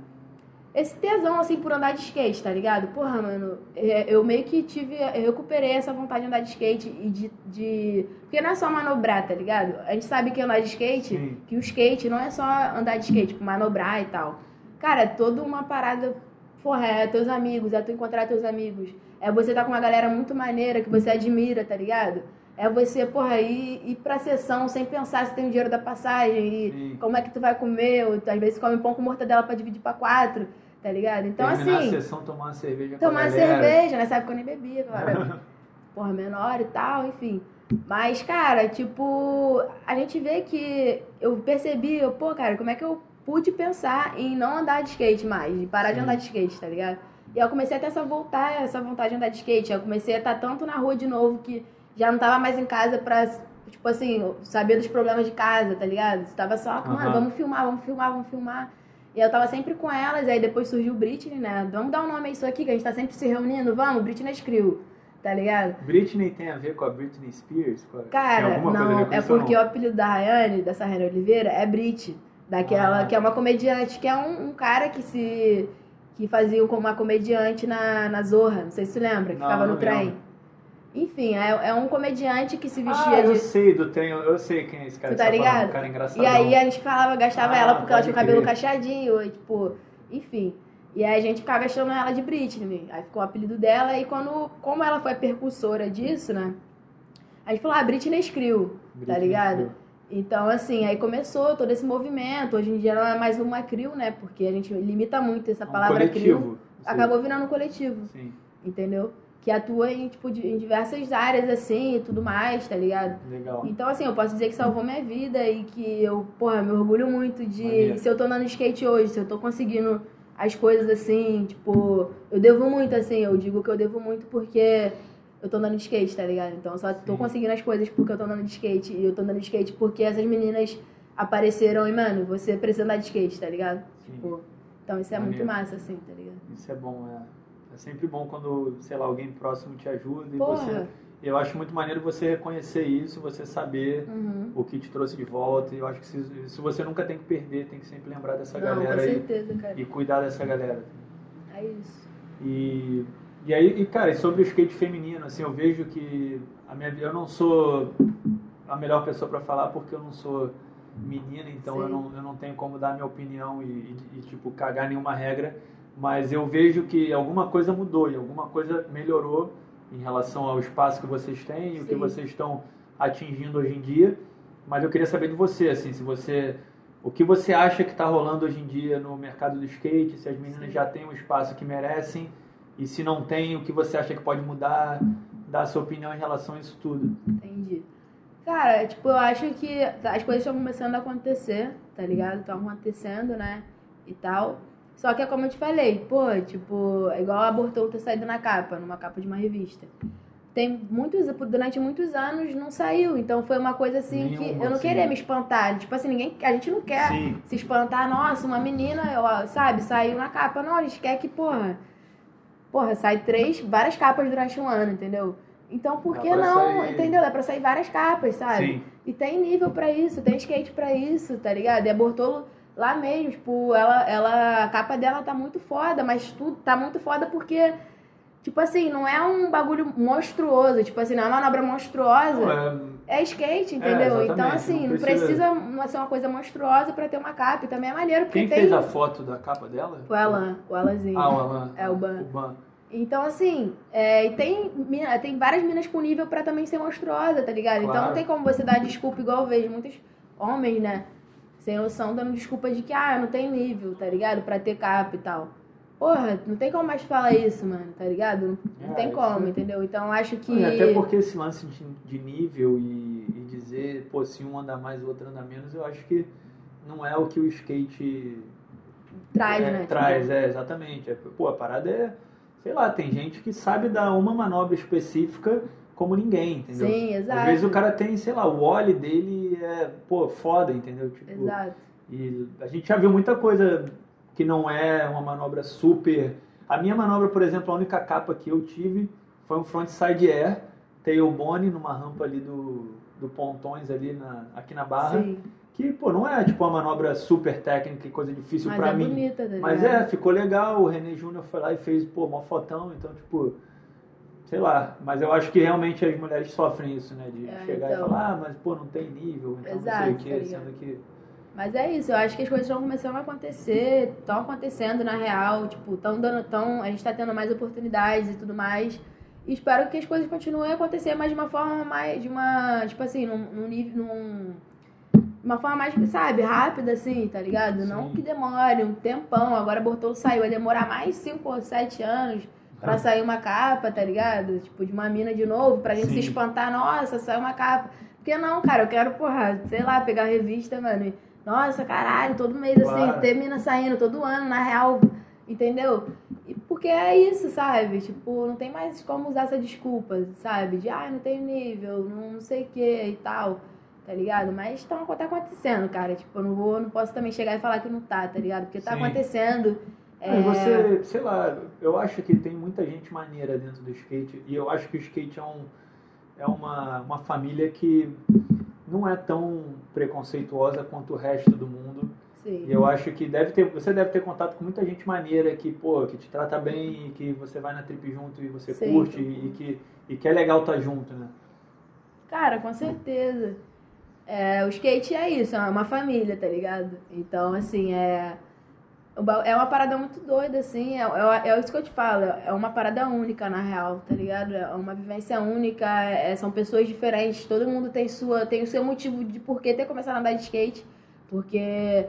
esse tesão, assim, por andar de skate, tá ligado? Porra, mano, é, eu meio que tive. Eu recuperei essa vontade de andar de skate e de. de... Porque não é só manobrar, tá ligado? A gente sabe que andar de skate, Sim. que o skate não é só andar de skate, tipo, manobrar e tal. Cara, é toda uma parada. Porra, é teus amigos, é tu encontrar teus amigos. É você tá com uma galera muito maneira que você admira, tá ligado? É você, porra, ir, ir pra sessão sem pensar se tem o dinheiro da passagem e Sim. como é que tu vai comer, ou tu, às vezes come pão com mortadela pra dividir pra quatro, tá ligado? Então, Terminar assim, a sessão, tomar uma cerveja tomar galera. cerveja, nessa época eu nem bebia, claro. [laughs] porra, menor e tal, enfim. Mas, cara, tipo, a gente vê que eu percebi, eu, pô, cara, como é que eu pude pensar em não andar de skate mais, de parar de Sim. andar de skate, tá ligado? E eu comecei a ter essa voltar, essa vontade de andar de skate. Eu comecei a estar tanto na rua de novo que já não tava mais em casa pra, tipo assim, saber dos problemas de casa, tá ligado? Tava só, mano, Aham. vamos filmar, vamos filmar, vamos filmar. E eu tava sempre com elas, aí depois surgiu o Britney, né? Vamos dar um nome a isso aqui, que a gente tá sempre se reunindo, vamos, Britney Crew, tá ligado? Britney tem a ver com a Britney Spears? A- Cara, não, é porque o apelido da Rayane, dessa Rayane Oliveira, é Brit. Daquela, Ah. que é uma comediante, que é um, um cara que se. que fazia como uma comediante na, na Zorra, não sei se tu lembra, que Não, ficava no não trem. lembro. Enfim, é, é um comediante que se vestia Ah, eu de. sei do trem, eu sei quem é esse cara. Tu tá falando, ligado? um cara engraçadão. E aí a gente falava, gastava Ah, ela porque ela tinha o cabelo crer. cacheadinho, tipo, enfim. E aí a gente ficava achando ela de Britney. Aí ficou o apelido dela, e quando, como ela foi percussora disso, né? A gente falou, ah, Britney Screw, tá ligado? Spears. Então, assim, aí começou todo esse movimento. Hoje em dia não é mais uma crew, né? Porque a gente limita muito essa É um palavra crew. coletivo. Acabou virando um coletivo, Sim, entendeu? Que atua em, tipo, em diversas áreas, assim, e tudo mais, tá ligado? legal. Então, assim, eu posso dizer que salvou minha vida e que eu, porra, me orgulho muito de. Maneiro. Se eu tô andando de skate hoje, se eu tô conseguindo as coisas assim, tipo, eu devo muito, assim, eu digo que eu devo muito porque eu tô andando de skate, tá ligado? Então, eu só tô Sim. conseguindo as coisas porque eu tô andando de skate. E eu tô andando de skate porque essas meninas apareceram e, mano, você precisa andar de skate, tá ligado? Sim. Tipo, então isso é Maneiro. muito massa, assim, tá ligado? Isso é bom, é. É sempre bom quando, sei lá, alguém próximo te ajuda e Porra. você. Eu acho muito maneiro você reconhecer isso, você saber Uhum. o que te trouxe de volta. E eu acho que se, se você nunca tem que perder, tem que sempre lembrar dessa Não, com galera e, certeza, cara. e cuidar dessa galera. É isso. E, e aí, e, cara, e sobre o skate feminino, assim, eu vejo que a minha, eu não sou a melhor pessoa para falar porque eu não sou menina, então eu não, eu não tenho como dar minha opinião e, e, e, tipo, cagar nenhuma regra, mas eu vejo que alguma coisa mudou e alguma coisa melhorou em relação ao espaço que vocês têm e o que vocês estão atingindo hoje em dia, mas eu queria saber de você, assim, se você... O que você acha que está rolando hoje em dia no mercado do skate? Se as meninas Sim. já têm o espaço que merecem e se não tem, o que você acha que pode mudar? Dar a sua opinião em relação a isso tudo. Entendi. Cara, tipo, eu acho que as coisas estão começando a acontecer, tá ligado? Estão acontecendo, né? E tal. Só que é como eu te falei, pô, tipo, é igual a Bortolo ter saído na capa, numa capa de uma revista. Tem muitos, durante muitos anos não saiu, então foi uma coisa assim que Nenhuma, eu não assim. queria me espantar. Tipo assim, ninguém, a gente não quer Sim. se espantar, nossa, uma menina, ó, sabe, saiu na capa. Não, a gente quer que, porra, porra, sai três, várias capas durante um ano, entendeu? Então por Dá que não? sair- Entendeu? Dá pra sair várias capas, sabe? Sim. E tem nível pra isso, tem skate pra isso, tá ligado? E a Bortolo lá mesmo, tipo, ela, ela, a capa dela tá muito foda, mas tudo tá muito foda porque, tipo assim, não é um bagulho monstruoso, tipo assim, não é uma manobra monstruosa. Não, é, é skate, entendeu? É, então, assim, não precisa... precisa... não ser uma coisa monstruosa pra ter uma capa. E também é maneiro, porque Quem tem... fez a foto da capa dela? O Alan, o Alanzinho. Ah, o Alan. É, o Ban. O Ban. Então, assim, é, tem, tem várias minas com nível pra também ser monstruosa, tá ligado? Então Claro. não tem como você dar desculpa igual eu vejo muitos homens, né? Sem noção, dando desculpa de que, ah, não tenho nível, tá ligado? Pra ter capa e tal. Porra, não tem como mais falar isso, mano, tá ligado? Não, É, tem como, é- entendeu? Então acho que. Até porque esse lance de, de nível e, e dizer, pô, se um anda mais, o outro anda menos, eu acho que não é o que o skate Traz, é, né? Traz, é, exatamente. É, pô, a parada é, sei lá, tem gente que sabe dar uma manobra específica como ninguém, entendeu? Sim, exato. Às vezes o cara tem, sei lá, o ollie dele é, pô, foda, entendeu? Tipo, Exato. E a gente já viu muita coisa que não é uma manobra super. A minha manobra, por exemplo, a única capa que eu tive foi um frontside air, tailbone numa rampa ali do, do Pontões ali na, aqui na Barra. Sim. Que, pô, não é tipo uma manobra super técnica e coisa difícil Mas pra é mim. bonita, tá Mas é, ficou legal. O René Júnior foi lá e fez, pô, uma fotão. Então, tipo, sei lá. Mas eu acho que realmente as mulheres sofrem isso, né? De É, chegar então. e falar, ah, mas pô, não tem nível. Então Exato, não sei o que, ligado? sendo que. Mas é isso, eu acho que as coisas estão começando a acontecer, estão acontecendo na real, tipo, estão dando, tão, a gente tá tendo mais oportunidades e tudo mais. E espero que as coisas continuem a acontecer, mas de uma forma mais, de uma, tipo assim, num, num nível, num, uma forma mais, sabe, rápida, assim, tá ligado? Não Sim. que demore um tempão, agora Bortolo saiu, vai demorar mais 5 ou 7 anos pra sair uma capa, tá ligado? Tipo, de uma mina de novo, pra gente se Sim. espantar, nossa, saiu uma capa. Porque não, cara, eu quero, porra, sei lá, pegar a revista, mano. e, Nossa, caralho, todo mês assim, Claro. ter mina saindo todo ano, na real, entendeu? E porque é isso, sabe? Tipo, não tem mais como usar essa desculpa, sabe? De, ah, não tenho nível, não sei o que e tal, tá ligado? Mas tá, tá acontecendo, cara. Tipo, eu não vou, não posso também chegar e falar que não tá, tá ligado? Porque tá Sim. acontecendo. É, você, sei lá, eu acho que tem muita gente maneira dentro do skate e eu acho que o skate é, um, é uma, uma família que não é tão preconceituosa quanto o resto do mundo. Sim. E eu acho que deve ter, você deve ter contato com muita gente maneira que, pô, que te trata bem e que você vai na trip junto e você Sim. curte e, que, e que é legal estar junto, né? Cara, com certeza. É, o skate é isso, é uma família, tá ligado? Então, assim, é. É uma parada muito doida, assim. É, é, é isso que eu te falo. É uma parada única, na real, tá ligado? É uma vivência única. é- são pessoas diferentes. Todo mundo tem sua tem o seu motivo de por que ter começado a andar de skate. Porque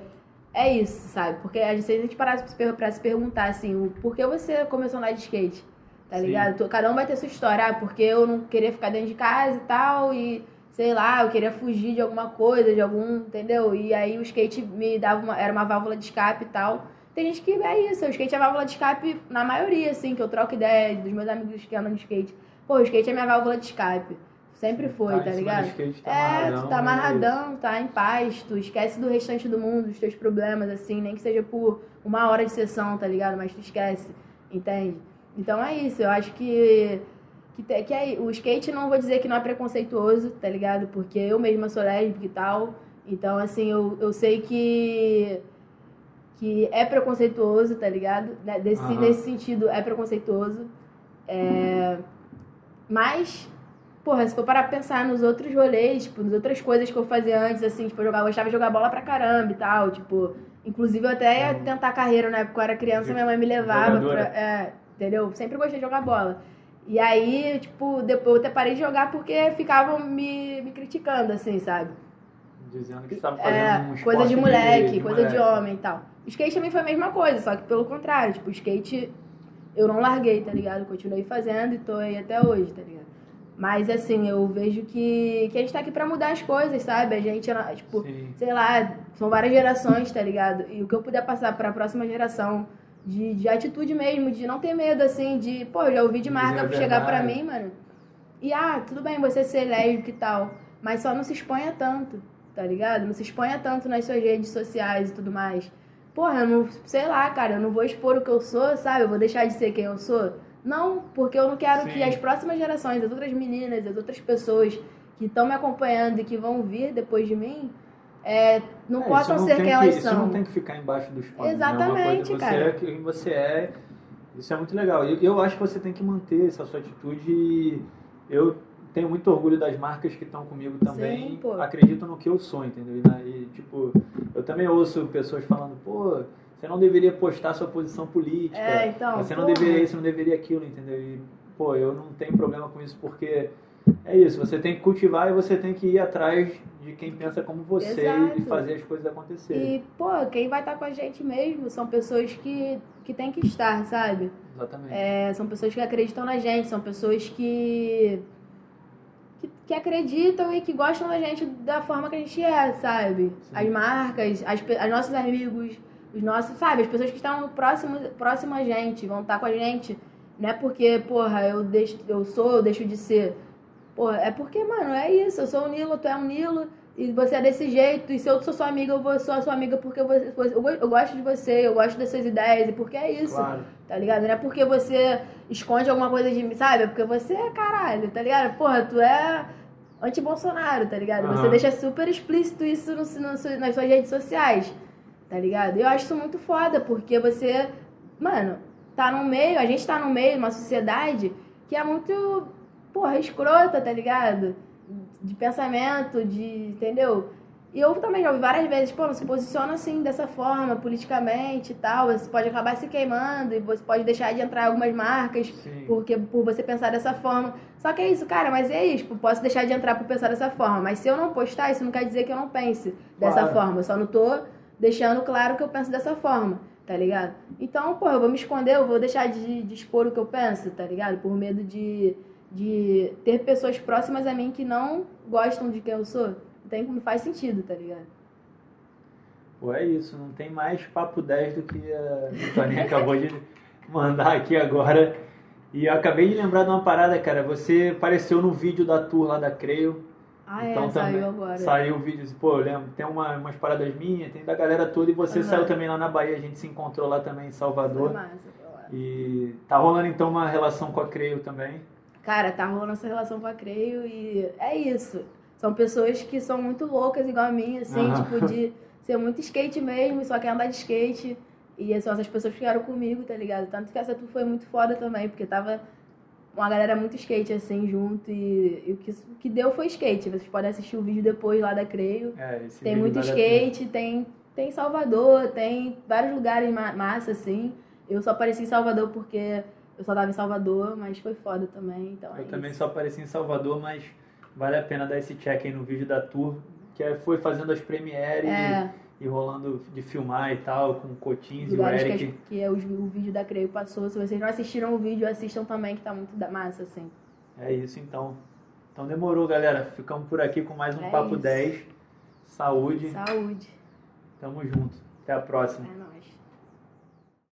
é isso, sabe? Porque a gente, se a gente parar pra se perguntar, assim, o por que você começou a andar de skate? Tá Sim. ligado? Cada um vai ter sua história. Ah, porque eu não queria ficar dentro de casa e tal. E sei lá, eu queria fugir de alguma coisa, de algum, entendeu? E aí o skate me dava uma, era uma válvula de escape e tal. Tem gente que é isso, o skate é a válvula de escape na maioria, assim, que eu troco ideia dos meus amigos que andam de skate. Pô, o skate é minha válvula de escape. Sempre foi, Tá tá, ligado? do skate, tá é, tu tá é amarradão, tá em paz, tu esquece do restante do mundo, dos teus problemas, assim, nem que seja por uma hora de sessão, tá ligado? Mas tu esquece, entende? Então é isso, eu acho que que, te- que é, o skate não vou dizer que não é preconceituoso, tá ligado? Porque eu mesma sou lésbica e tal. Então, assim, eu, eu sei que que é preconceituoso, tá ligado? Né, Desse, Aham. nesse sentido, é preconceituoso. É, Mas, porra, se for parar pra pensar nos outros rolês, tipo, nas outras coisas que eu fazia antes, assim, tipo, eu, jogava, eu gostava de jogar bola pra caramba e tal, tipo... Inclusive, eu até ia tentar carreira, né? Porque eu era criança, minha mãe me levava pra... É, entendeu? Sempre gostei de jogar bola. E aí, tipo, depois eu até parei de jogar porque ficavam me, me criticando, assim, sabe? Dizendo que você estava fazendo É, um coisa de moleque, de coisa de homem e tal. O skate também foi a mesma coisa, só que pelo contrário, tipo, o skate eu não larguei, tá ligado? Continuei fazendo e tô aí até hoje, tá ligado? Mas assim, eu vejo que, que a gente tá aqui pra mudar as coisas, sabe? A gente, tipo, Sim. sei lá, são várias gerações, tá ligado? E o que eu puder passar pra próxima geração de, de atitude mesmo, de não ter medo, assim, de, pô, eu já ouvi de marca a chegar pra mim, mano. E ah, tudo bem você ser lésbico e tal, mas só não se exponha tanto, tá ligado? Não se exponha tanto nas suas redes sociais e tudo mais. Porra, eu não, sei lá, cara, eu não vou expor o que eu sou, sabe? Eu vou deixar de ser quem eu sou. Não, porque eu não quero Sim. que as próximas gerações, as outras meninas, as outras pessoas que estão me acompanhando e que vão vir depois de mim, é, não É, possam isso ser quem que- elas Isso são. não tem que ficar embaixo dos panos. Exatamente, né? Uma coisa, cara. Você é quem você é. Isso é muito legal. E eu acho que você tem que manter essa sua atitude. Eu tenho muito orgulho das marcas que estão comigo também, Sim, pô. acreditam no que eu sou, entendeu? E, tipo, eu também ouço pessoas falando, pô, você não deveria postar sua posição política, É, então, você não deveria isso, não deveria aquilo, entendeu? E, pô, eu não tenho problema com isso porque é isso, você tem que cultivar e você tem que ir atrás de quem pensa como você Exato. e fazer as coisas acontecerem. E, pô, quem vai estar com a gente mesmo são pessoas que, que tem que estar, sabe? Exatamente. É, são pessoas que acreditam na gente, são pessoas que, que, que acreditam e que gostam da gente da forma que a gente é, sabe? Sim. As marcas, as, os nossos amigos, os nossos, sabe? As pessoas que estão próximo, próximo a gente, vão estar com a gente. Não é porque, porra, eu, deixo, eu sou, eu deixo de ser. Porra, é porque, mano, é isso. Eu sou o Nilo, tu é um Nilo. E você é desse jeito, e se eu sou sua amiga, eu vou sou a sua amiga porque você, eu, go- eu gosto de você, eu gosto das suas ideias, e porque é isso Claro. tá ligado? Não é porque você esconde alguma coisa de mim, sabe? É porque você é caralho, tá ligado? Porra, tu é anti-Bolsonaro, tá ligado? Você Aham. deixa super explícito isso no, no, nas suas redes sociais, tá ligado? Eu acho isso muito foda, porque você, mano, tá no meio, a gente tá no meio de uma sociedade que é muito, porra, escrota, tá ligado? De pensamento, de. entendeu? E eu também já ouvi várias vezes, pô, não se posiciona assim, dessa forma, politicamente e tal. Você pode acabar se queimando e você pode deixar de entrar em algumas marcas Sim. porque por você pensar dessa forma. Só que é isso, cara, mas é isso. Posso deixar de entrar por pensar dessa forma. Mas se eu não postar, isso não quer dizer que eu não pense dessa Claro. forma. Eu só não tô deixando claro que eu penso dessa forma, tá ligado? Então, pô, eu vou me esconder, eu vou deixar de, de expor o que eu penso, tá ligado? Por medo de, de ter pessoas próximas a mim que não gostam de quem eu sou. Tem, não faz sentido, tá ligado? Pô, é isso, não tem mais papo 10 do que a Toninha acabou de mandar aqui agora. E eu acabei de lembrar de uma parada, cara. Você apareceu no vídeo da tour lá da Creio. Ah, Então é, saiu também agora. Saiu o vídeo, pô, eu lembro, tem uma, umas paradas minhas, tem da galera toda, e você Aham. saiu também lá na Bahia, a gente se encontrou lá também em Foi Salvador. massa, foi lá. E tá rolando então uma relação com a Creio também. Cara, tá rolando essa relação com a Creio e é isso. São pessoas que são muito loucas, igual a mim, assim, Aham. tipo, de ser muito skate mesmo, só quer andar de skate. E são essas pessoas que ficaram comigo, tá ligado? Tanto que essa tour foi muito foda também, porque tava uma galera muito skate, assim, junto. E, e o, que, o que deu foi skate. Vocês podem assistir o vídeo depois lá da Creio. É, Tem muito skate, tem, tem Salvador, tem vários lugares ma- massa, assim. Eu só apareci em Salvador porque eu só tava em Salvador, mas foi foda também, então é Eu também isso. só apareci em Salvador, mas vale a pena dar esse check aí no vídeo da tour, que é- foi fazendo as premieres É, e, e rolando de filmar e tal, com o Cotins e o que, Eric. as- que é os- o vídeo da Creio passou. Se vocês não assistiram o vídeo, assistam também, que tá muito da massa, assim. É isso então. Então demorou, galera. Ficamos por aqui com mais um É Papo isso. 10. Saúde. Saúde. Tamo junto. Até a próxima. É.